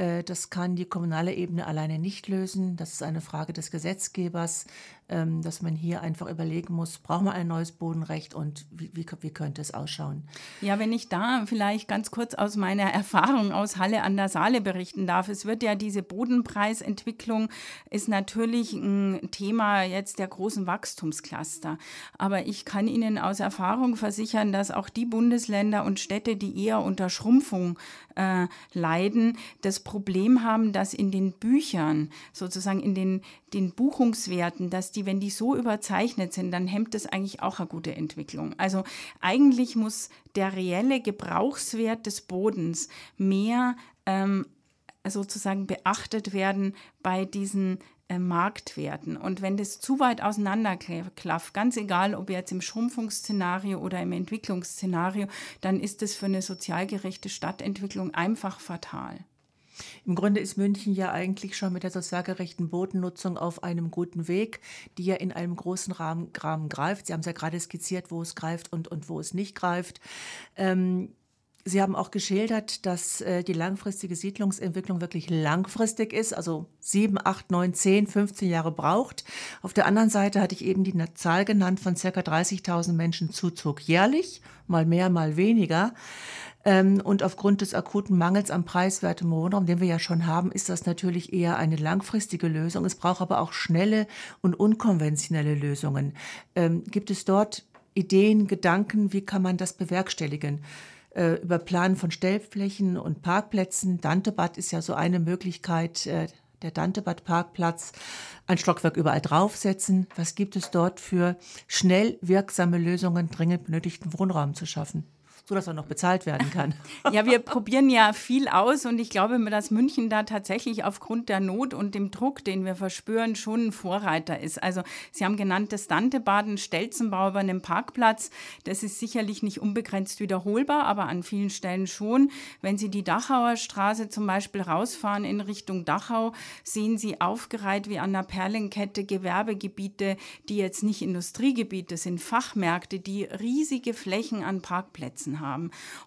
Äh, das kann die kommunale Ebene alleine nicht lösen. Das ist eine Frage des Gesetzgebers, dass man hier einfach überlegen muss, brauchen wir ein neues Bodenrecht und wie, wie, wie könnte es ausschauen? Ja, wenn ich da vielleicht ganz kurz aus meiner Erfahrung aus Halle an der Saale berichten darf. Es wird ja diese Bodenpreisentwicklung ist natürlich ein Thema jetzt der großen Wachstumscluster. Aber ich kann Ihnen aus Erfahrung versichern, dass auch die Bundesländer und Städte, die eher unter Schrumpfung äh, leiden, das Problem haben, dass in den Büchern, sozusagen in den, den Buchungswerten, dass die, wenn die so überzeichnet sind, dann hemmt das eigentlich auch eine gute Entwicklung. Also eigentlich muss der reelle Gebrauchswert des Bodens mehr ähm, sozusagen beachtet werden bei diesen äh, Marktwerten. Und wenn das zu weit auseinanderklafft, ganz egal, ob jetzt im Schrumpfungsszenario oder im Entwicklungsszenario, dann ist das für eine sozial gerechte Stadtentwicklung einfach fatal. Im Grunde ist München ja eigentlich schon mit der sozial gerechten Bodennutzung auf einem guten Weg, die ja in einem großen Rahmen, Rahmen greift. Sie haben es ja gerade skizziert, wo es greift und, und wo es nicht greift. Ähm, Sie haben auch geschildert, dass äh, die langfristige Siedlungsentwicklung wirklich langfristig ist, also sieben, acht, neun, zehn, 15 Jahre braucht. Auf der anderen Seite hatte ich eben die Zahl genannt von circa 30.000 Menschen Zuzug jährlich, mal mehr, mal weniger. Ähm, und aufgrund des akuten Mangels am preiswerten Wohnraum, den wir ja schon haben, ist das natürlich eher eine langfristige Lösung. Es braucht aber auch schnelle und unkonventionelle Lösungen. Ähm, gibt es dort Ideen, Gedanken, wie kann man das bewerkstelligen? äh, über Planen von Stellflächen und Parkplätzen. Dantebad ist ja so eine Möglichkeit, äh, der Dantebad-Parkplatz, ein Stockwerk überall draufsetzen. Was gibt es dort für schnell wirksame Lösungen, dringend benötigten Wohnraum zu schaffen? So dass er noch bezahlt werden kann. [laughs] Ja, wir probieren ja viel aus und ich glaube, dass München da tatsächlich aufgrund der Not und dem Druck, den wir verspüren, schon ein Vorreiter ist. Also Sie haben genannt das Dantebaden, Stelzenbau über einem Parkplatz. Das ist sicherlich nicht unbegrenzt wiederholbar, aber an vielen Stellen schon. Wenn Sie die Dachauer Straße zum Beispiel rausfahren in Richtung Dachau, sehen Sie aufgereiht wie an der Perlenkette Gewerbegebiete, die jetzt nicht Industriegebiete sind, Fachmärkte, die riesige Flächen an Parkplätzen haben.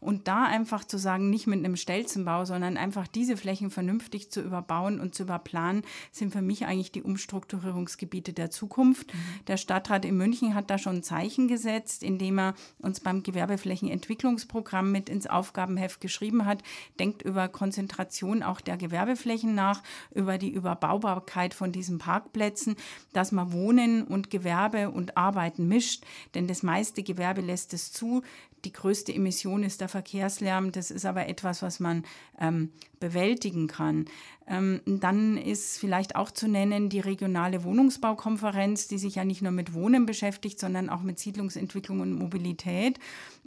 Und da einfach zu sagen, nicht mit einem Stelzenbau, sondern einfach diese Flächen vernünftig zu überbauen und zu überplanen, sind für mich eigentlich die Umstrukturierungsgebiete der Zukunft. Mhm. Der Stadtrat in München hat da schon ein Zeichen gesetzt, indem er uns beim Gewerbeflächenentwicklungsprogramm mit ins Aufgabenheft geschrieben hat, denkt über Konzentration auch der Gewerbeflächen nach, über die Überbaubarkeit von diesen Parkplätzen, dass man Wohnen und Gewerbe und Arbeiten mischt, denn das meiste Gewerbe lässt es zu, die größte Emission ist der Verkehrslärm. Das ist aber etwas, was man ähm, bewältigen kann. Ähm, dann ist vielleicht auch zu nennen die regionale Wohnungsbaukonferenz, die sich ja nicht nur mit Wohnen beschäftigt, sondern auch mit Siedlungsentwicklung und Mobilität.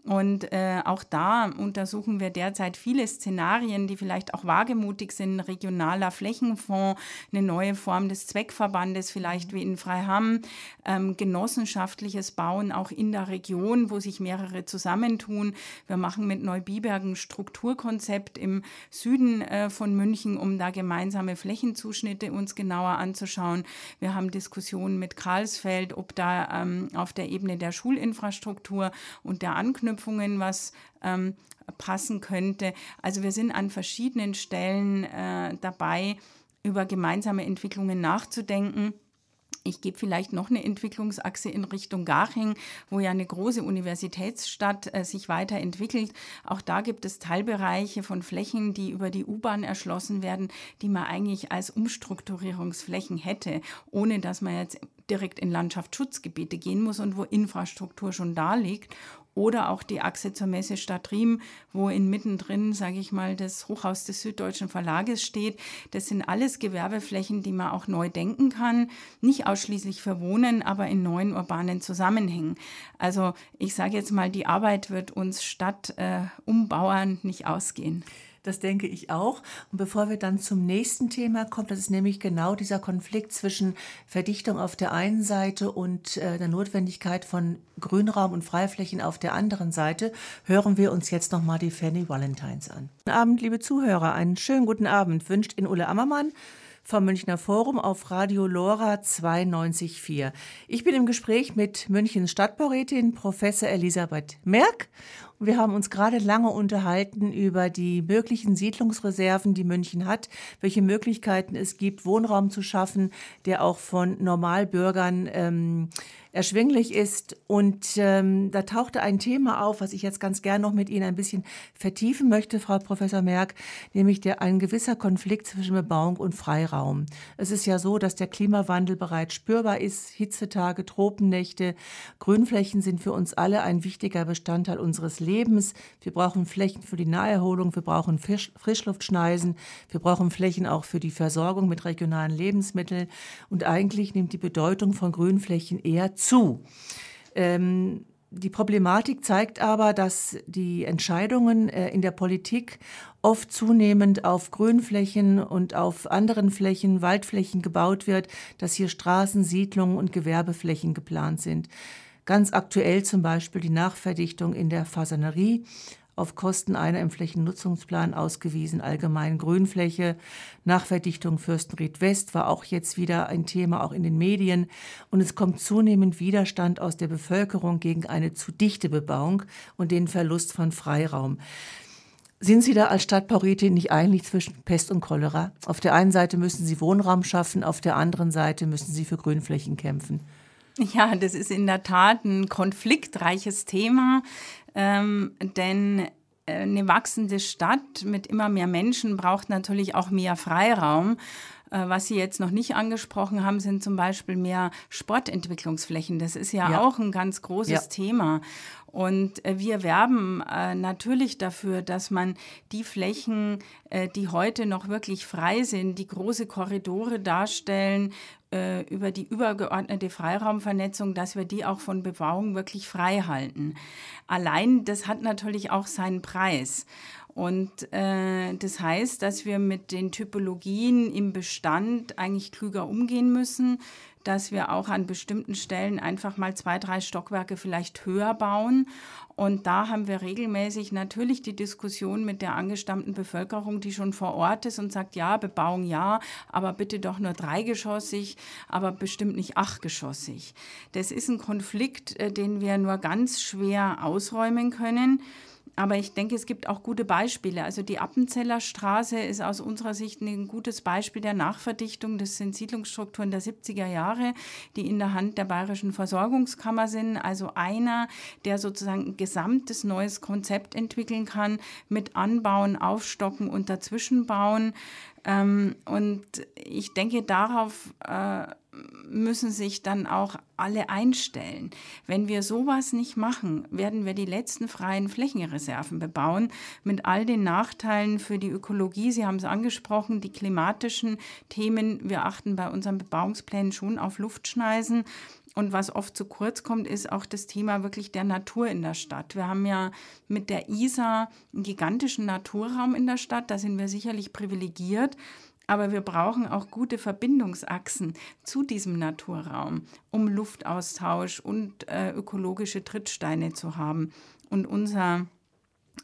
Und äh, auch da untersuchen wir derzeit viele Szenarien, die vielleicht auch wagemutig sind. Regionaler Flächenfonds, eine neue Form des Zweckverbandes, vielleicht wie in Freiham, ähm, genossenschaftliches Bauen auch in der Region, wo sich mehrere zusammentun. Wir machen mit Neubiberg ein Strukturkonzept im Süden äh, von München, um da gemeinsame Flächenzuschnitte uns genauer anzuschauen. Wir haben Diskussionen mit Karlsfeld, ob da ähm, auf der Ebene der Schulinfrastruktur und der Anknüpfung Anknüpfungen was ähm, passen könnte. Also wir sind an verschiedenen Stellen äh, dabei, über gemeinsame Entwicklungen nachzudenken. Ich gebe vielleicht noch eine Entwicklungsachse in Richtung Garching, wo ja eine große Universitätsstadt äh, sich weiterentwickelt. Auch da gibt es Teilbereiche von Flächen, die über die U-Bahn erschlossen werden, die man eigentlich als Umstrukturierungsflächen hätte, ohne dass man jetzt direkt in Landschaftsschutzgebiete gehen muss und wo Infrastruktur schon da liegt oder auch die Achse zur Messe Stadt Riem, wo inmitten drin, sage ich mal, das Hochhaus des Süddeutschen Verlages steht. Das sind alles Gewerbeflächen, die man auch neu denken kann, nicht ausschließlich für Wohnen, aber in neuen urbanen Zusammenhängen. Also ich sage jetzt mal, die Arbeit wird uns statt äh, Umbauern nicht ausgehen. Das denke ich auch. Und bevor wir dann zum nächsten Thema kommen, das ist nämlich genau dieser Konflikt zwischen Verdichtung auf der einen Seite und äh, der Notwendigkeit von Grünraum und Freiflächen auf der anderen Seite, hören wir uns jetzt nochmal die Fanny Valentines an. Guten Abend, liebe Zuhörer. Einen schönen guten Abend wünscht in Ulle Ammermann vom Münchner Forum auf Radio Lora 92.4. Ich bin im Gespräch mit Münchens Stadtbaurätin Professor Elisabeth Merck wir haben uns gerade lange unterhalten über die möglichen Siedlungsreserven, die München hat, welche Möglichkeiten es gibt, Wohnraum zu schaffen, der auch von Normalbürgern ähm, erschwinglich ist. Und ähm, da tauchte ein Thema auf, was ich jetzt ganz gern noch mit Ihnen ein bisschen vertiefen möchte, Frau Professor Merck, nämlich der, ein gewisser Konflikt zwischen Bebauung und Freiraum. Es ist ja so, dass der Klimawandel bereits spürbar ist. Hitzetage, Tropennächte, Grünflächen sind für uns alle ein wichtiger Bestandteil unseres Lebens. Wir brauchen Flächen für die Naherholung, wir brauchen Fisch, Frischluftschneisen, wir brauchen Flächen auch für die Versorgung mit regionalen Lebensmitteln. Und eigentlich nimmt die Bedeutung von Grünflächen eher zu zu. Ähm, die Problematik zeigt aber, dass die Entscheidungen äh, in der Politik oft zunehmend auf Grünflächen und auf anderen Flächen, Waldflächen gebaut wird, dass hier Straßen, Siedlungen und Gewerbeflächen geplant sind. Ganz aktuell zum Beispiel die Nachverdichtung in der Fasanerie auf Kosten einer im Flächennutzungsplan ausgewiesenen allgemeinen Grünfläche. Nachverdichtung Fürstenried West war auch jetzt wieder ein Thema, auch in den Medien. Und es kommt zunehmend Widerstand aus der Bevölkerung gegen eine zu dichte Bebauung und den Verlust von Freiraum. Sind Sie da als Stadtbaurätin nicht eigentlich zwischen Pest und Cholera? Auf der einen Seite müssen Sie Wohnraum schaffen, auf der anderen Seite müssen Sie für Grünflächen kämpfen. Ja, das ist in der Tat ein konfliktreiches Thema ähm, denn äh, eine wachsende Stadt mit immer mehr Menschen braucht natürlich auch mehr Freiraum. Äh, was Sie jetzt noch nicht angesprochen haben, sind zum Beispiel mehr Sportentwicklungsflächen. Das ist ja, ja. auch ein ganz großes ja. Thema. Und äh, wir werben natürlich dafür, dass man die Flächen, die heute noch wirklich frei sind, die große Korridore darstellen, äh, über die übergeordnete Freiraumvernetzung, dass wir die auch von Bebauung wirklich frei halten. Allein das hat natürlich auch seinen Preis. Und äh, das heißt, dass wir mit den Typologien im Bestand eigentlich klüger umgehen müssen, dass wir auch an bestimmten Stellen einfach mal zwei, drei Stockwerke vielleicht höher bauen. Und da haben wir regelmäßig natürlich die Diskussion mit der angestammten Bevölkerung, die schon vor Ort ist und sagt, ja, Bebauung ja, aber bitte doch nur dreigeschossig, aber bestimmt nicht achtgeschossig. Das ist ein Konflikt, äh, den wir nur ganz schwer ausräumen können. Aber ich denke, es gibt auch gute Beispiele. Also die Appenzeller Straße ist aus unserer Sicht ein gutes Beispiel der Nachverdichtung. Das sind Siedlungsstrukturen der 70er Jahre, die in der Hand der Bayerischen Versorgungskammer sind. Also einer, der sozusagen ein gesamtes neues Konzept entwickeln kann mit Anbauen, Aufstocken und Dazwischenbauen. Ähm, und ich denke, darauf äh, müssen sich dann auch alle einstellen. Wenn wir sowas nicht machen, werden wir die letzten freien Flächenreserven bebauen, mit all den Nachteilen für die Ökologie. Sie haben es angesprochen, die klimatischen Themen. Wir achten bei unseren Bebauungsplänen schon auf Luftschneisen. Und was oft zu kurz kommt, ist auch das Thema wirklich der Natur in der Stadt. Wir haben ja mit der ISA einen gigantischen Naturraum in der Stadt. Da sind wir sicherlich privilegiert. Aber wir brauchen auch gute Verbindungsachsen zu diesem Naturraum, um Luftaustausch und äh, ökologische Trittsteine zu haben. Und unser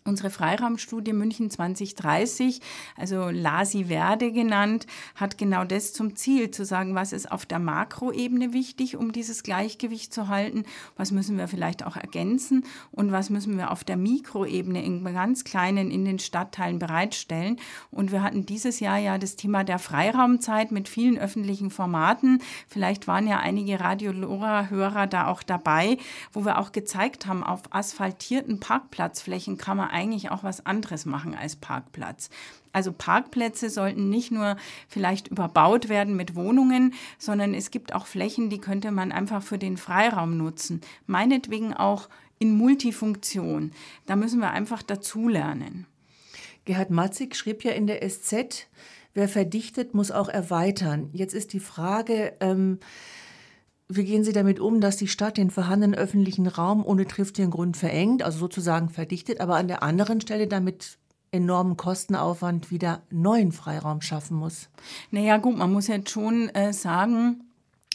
Unsere Freiraumstudie München 2030, also LASI Verde genannt, hat genau das zum Ziel, zu sagen, was ist auf der Makroebene wichtig, um dieses Gleichgewicht zu halten, was müssen wir vielleicht auch ergänzen und was müssen wir auf der Mikroebene in ganz kleinen in den Stadtteilen bereitstellen. Und wir hatten dieses Jahr ja das Thema der Freiraumzeit mit vielen öffentlichen Formaten. Vielleicht waren ja einige Radiolora-Hörer da auch dabei, wo wir auch gezeigt haben, auf asphaltierten Parkplatzflächen kann man man eigentlich auch was anderes machen als Parkplatz. Also Parkplätze sollten nicht nur vielleicht überbaut werden mit Wohnungen, sondern es gibt auch Flächen, die könnte man einfach für den Freiraum nutzen. Meinetwegen auch in Multifunktion. Da müssen wir einfach dazulernen. Gerhard Matzig schrieb ja in der SZ, wer verdichtet, muss auch erweitern. Jetzt ist die Frage, ähm, wie gehen Sie damit um, dass die Stadt den vorhandenen öffentlichen Raum ohne triftigen Grund verengt, also sozusagen verdichtet, aber an der anderen Stelle damit enormen Kostenaufwand wieder neuen Freiraum schaffen muss? Naja, gut, man muss jetzt schon äh, sagen,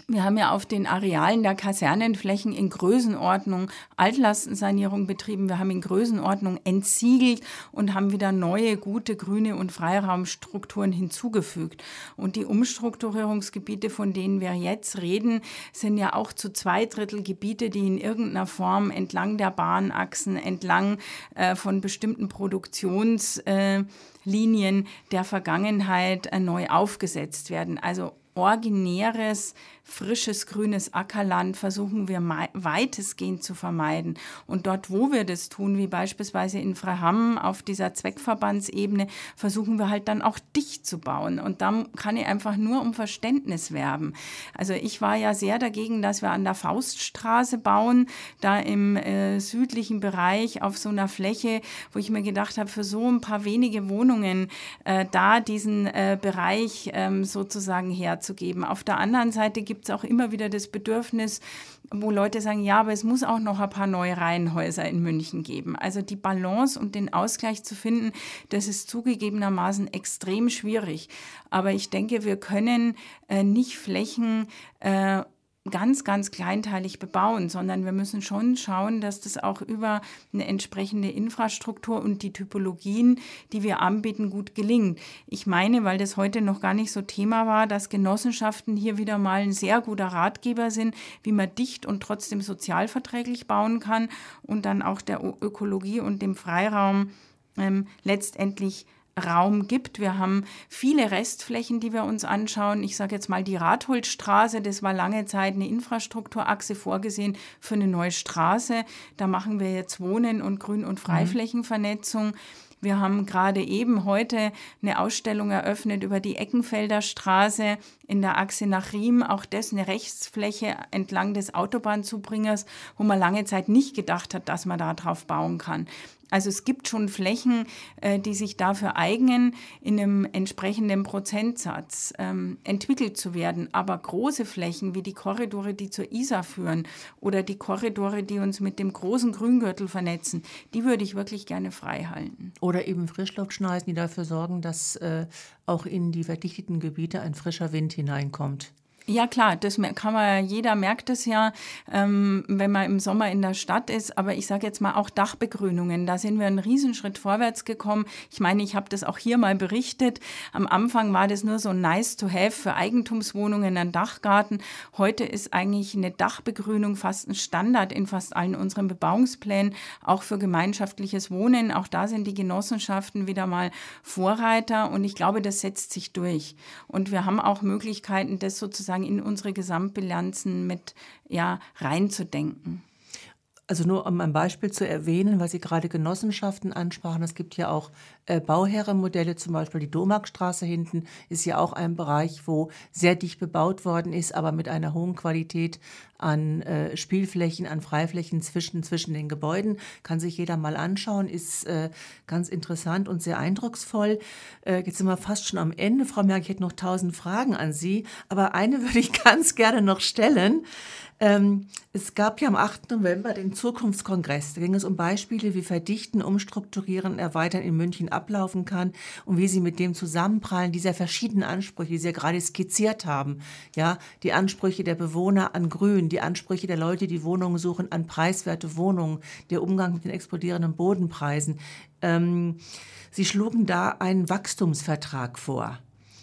wir haben ja auf den Arealen der Kasernenflächen in Größenordnung Altlastensanierung betrieben. Wir haben in Größenordnung entsiegelt und haben wieder neue, gute grüne und Freiraumstrukturen hinzugefügt. Und die Umstrukturierungsgebiete, von denen wir jetzt reden, sind ja auch zu zwei Drittel Gebiete, die in irgendeiner Form entlang der Bahnachsen, entlang äh, von bestimmten Produktionslinien äh, der Vergangenheit äh, neu aufgesetzt werden. Also originäres frisches grünes Ackerland versuchen wir weitestgehend zu vermeiden. Und dort, wo wir das tun, wie beispielsweise in Freiham auf dieser Zweckverbandsebene, versuchen wir halt dann auch dicht zu bauen. Und da kann ich einfach nur um Verständnis werben. Also ich war ja sehr dagegen, dass wir an der Fauststraße bauen, da im äh, südlichen Bereich auf so einer Fläche, wo ich mir gedacht habe, für so ein paar wenige Wohnungen äh, da diesen äh, Bereich ähm, sozusagen herzugeben. Auf der anderen Seite gibt gibt es auch immer wieder das Bedürfnis, wo Leute sagen, ja, aber es muss auch noch ein paar neue Reihenhäuser in München geben. Also die Balance und den Ausgleich zu finden, das ist zugegebenermaßen extrem schwierig. Aber ich denke, wir können äh, nicht Flächen äh, ganz, ganz kleinteilig bebauen, sondern wir müssen schon schauen, dass das auch über eine entsprechende Infrastruktur und die Typologien, die wir anbieten, gut gelingt. Ich meine, weil das heute noch gar nicht so Thema war, dass Genossenschaften hier wieder mal ein sehr guter Ratgeber sind, wie man dicht und trotzdem sozialverträglich bauen kann und dann auch der Ökologie und dem Freiraum ähm, letztendlich Raum gibt. Wir haben viele Restflächen, die wir uns anschauen. Ich sage jetzt mal die Ratholzstraße, das war lange Zeit eine Infrastrukturachse vorgesehen für eine neue Straße. Da machen wir jetzt Wohnen und Grün- und mhm. Freiflächenvernetzung. Wir haben gerade eben heute eine Ausstellung eröffnet über die Eckenfelder Straße in der Achse nach Riem. Auch das eine Rechtsfläche entlang des Autobahnzubringers, wo man lange Zeit nicht gedacht hat, dass man da drauf bauen kann. Also es gibt schon Flächen, äh, die sich dafür eignen, in einem entsprechenden Prozentsatz ähm, entwickelt zu werden. Aber große Flächen wie die Korridore, die zur Isar führen oder die Korridore, die uns mit dem großen Grüngürtel vernetzen, die würde ich wirklich gerne frei halten. Oder eben Frischluftschneisen, die dafür sorgen, dass äh, auch in die verdichteten Gebiete ein frischer Wind hineinkommt. Ja klar, das kann man, jeder merkt es ja, ähm, wenn man im Sommer in der Stadt ist. Aber ich sage jetzt mal auch Dachbegrünungen, da sind wir einen Riesenschritt vorwärts gekommen. Ich meine, ich habe das auch hier mal berichtet. Am Anfang war das nur so nice to have für Eigentumswohnungen, ein Dachgarten. Heute ist eigentlich eine Dachbegrünung fast ein Standard in fast allen unseren Bebauungsplänen, auch für gemeinschaftliches Wohnen. Auch da sind die Genossenschaften wieder mal Vorreiter und ich glaube, das setzt sich durch. Und wir haben auch Möglichkeiten, das sozusagen sozusagen in unsere Gesamtbilanzen mit ja, reinzudenken. Also nur um ein Beispiel zu erwähnen, weil Sie gerade Genossenschaften ansprachen, es gibt ja auch äh, Bauherrenmodelle, zum Beispiel die Domarkstraße hinten ist ja auch ein Bereich, wo sehr dicht bebaut worden ist, aber mit einer hohen Qualität an äh, Spielflächen, an Freiflächen zwischen, zwischen den Gebäuden. Kann sich jeder mal anschauen, ist äh, ganz interessant und sehr eindrucksvoll. Äh, jetzt sind wir fast schon am Ende. Frau Merck, ich hätte noch tausend Fragen an Sie, aber eine [laughs] würde ich ganz gerne noch stellen. Ähm, es gab ja am 8. November den Zukunftskongress. Da ging es um Beispiele, wie Verdichten, Umstrukturieren, Erweitern in München ablaufen kann und wie sie mit dem Zusammenprallen dieser verschiedenen Ansprüche, die Sie ja gerade skizziert haben, ja, die Ansprüche der Bewohner an Grün, die Ansprüche der Leute, die Wohnungen suchen, an preiswerte Wohnungen, der Umgang mit den explodierenden Bodenpreisen. Ähm, sie schlugen da einen Wachstumsvertrag vor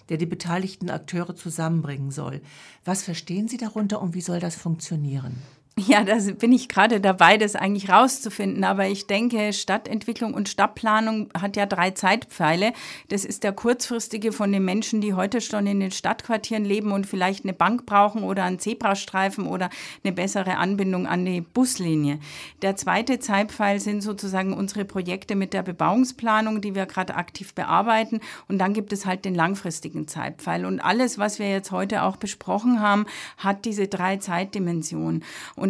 der die beteiligten Akteure zusammenbringen soll. Was verstehen Sie darunter und wie soll das funktionieren? [laughs] Ja, da bin ich gerade dabei, das eigentlich rauszufinden. Aber ich denke, Stadtentwicklung und Stadtplanung hat ja drei Zeitpfeile. Das ist der kurzfristige von den Menschen, die heute schon in den Stadtquartieren leben und vielleicht eine Bank brauchen oder einen Zebrastreifen oder eine bessere Anbindung an die Buslinie. Der zweite Zeitpfeil sind sozusagen unsere Projekte mit der Bebauungsplanung, die wir gerade aktiv bearbeiten. Und dann gibt es halt den langfristigen Zeitpfeil. Und alles, was wir jetzt heute auch besprochen haben, hat diese drei Zeitdimensionen.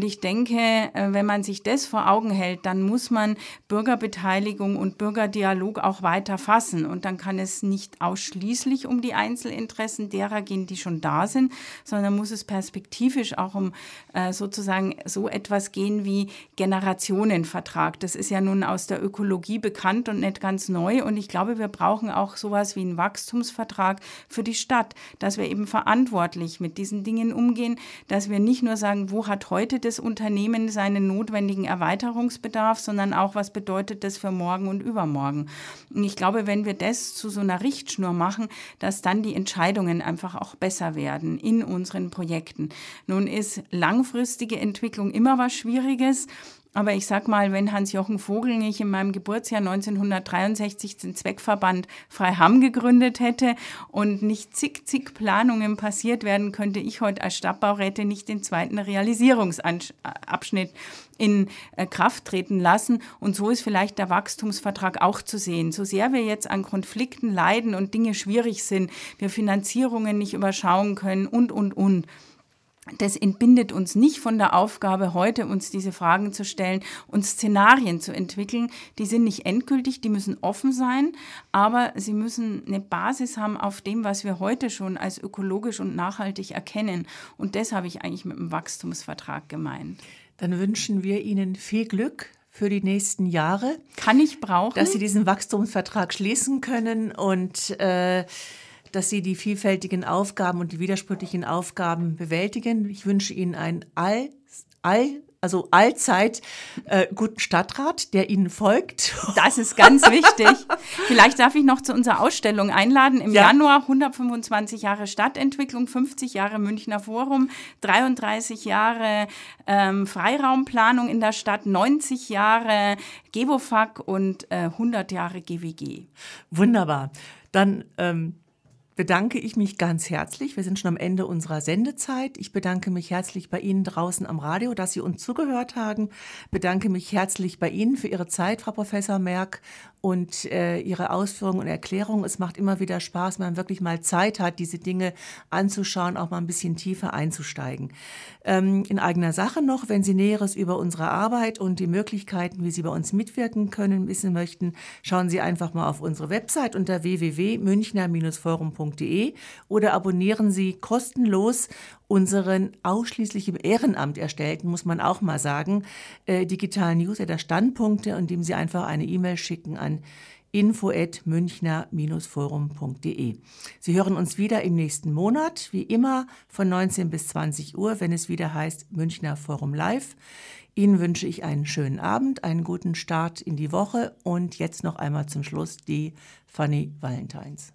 Ich denke, äh, wenn man sich das vor Augen hält, dann muss man Bürgerbeteiligung und Bürgerdialog auch weiter fassen. Und dann kann es nicht ausschließlich um die Einzelinteressen derer gehen, die schon da sind, sondern muss es perspektivisch auch um äh, sozusagen so etwas gehen wie Generationenvertrag. Das ist ja nun aus der Ökologie bekannt und nicht ganz neu. Und ich glaube, wir brauchen auch sowas wie einen Wachstumsvertrag für die Stadt, dass wir eben verantwortlich mit diesen Dingen umgehen, dass wir nicht nur sagen, wo hat heute das Unternehmen seinen notwendigen Erweiterungsbedarf, sondern auch, was bedeutet das für morgen und übermorgen. Und ich glaube, wenn wir das zu so einer Richtschnur machen, dass dann die Entscheidungen einfach auch besser werden in unseren Projekten. Nun ist langfristige Entwicklung immer was Schwieriges. Aber ich sag mal, wenn Hans-Jochen Vogel nicht in meinem Geburtsjahr 1963 den Zweckverband Freiham gegründet hätte und nicht zig, zig Planungen passiert werden, könnte ich heute als Stadtbauräte nicht den zweiten Realisierungsabschnitt in äh, Kraft treten lassen. Und so ist vielleicht der Wachstumsvertrag auch zu sehen. So sehr wir jetzt an Konflikten leiden und Dinge schwierig sind, wir Finanzierungen nicht überschauen können und, und, und das entbindet uns nicht von der Aufgabe, heute uns diese Fragen zu stellen und Szenarien zu entwickeln. Die sind nicht endgültig, die müssen offen sein, aber sie müssen eine Basis haben auf dem, was wir heute schon als ökologisch und nachhaltig erkennen. Und das habe ich eigentlich mit dem Wachstumsvertrag gemeint. Dann wünschen wir Ihnen viel Glück für die nächsten Jahre. Kann ich brauchen. Dass Sie diesen Wachstumsvertrag schließen können und äh, dass Sie die vielfältigen Aufgaben und die widersprüchlichen Aufgaben bewältigen. Ich wünsche Ihnen einen all, all also allzeit äh, guten Stadtrat, der Ihnen folgt. [laughs] Das ist ganz wichtig. Vielleicht darf ich noch zu unserer Ausstellung einladen. Im ja. Januar 125 Jahre Stadtentwicklung, 50 Jahre Münchner Forum, 33 Jahre ähm, Freiraumplanung in der Stadt, 90 Jahre Gewofag und äh, 100 Jahre GWG. Wunderbar. Dann ähm bedanke ich mich ganz herzlich. Wir sind schon am Ende unserer Sendezeit. Ich bedanke mich herzlich bei Ihnen draußen am Radio, dass Sie uns zugehört haben. Bedanke mich herzlich bei Ihnen für Ihre Zeit, Frau Professor Merck, und äh, Ihre Ausführungen und Erklärungen. Es macht immer wieder Spaß, wenn man wirklich mal Zeit hat, diese Dinge anzuschauen, auch mal ein bisschen tiefer einzusteigen. Ähm, in eigener Sache noch, wenn Sie Näheres über unsere Arbeit und die Möglichkeiten, wie Sie bei uns mitwirken können, wissen möchten, schauen Sie einfach mal auf unsere Website unter www.münchner-forum.de oder abonnieren Sie kostenlos unseren ausschließlich im Ehrenamt erstellten, muss man auch mal sagen, äh, digitalen Newsletter Standpunkte, indem Sie einfach eine E-Mail schicken an info@münchner-forum.de. Sie hören uns wieder im nächsten Monat, wie immer von 19 bis 20 Uhr, wenn es wieder heißt Münchner Forum Live. Ihnen wünsche ich einen schönen Abend, einen guten Start in die Woche und jetzt noch einmal zum Schluss die Funny Valentines.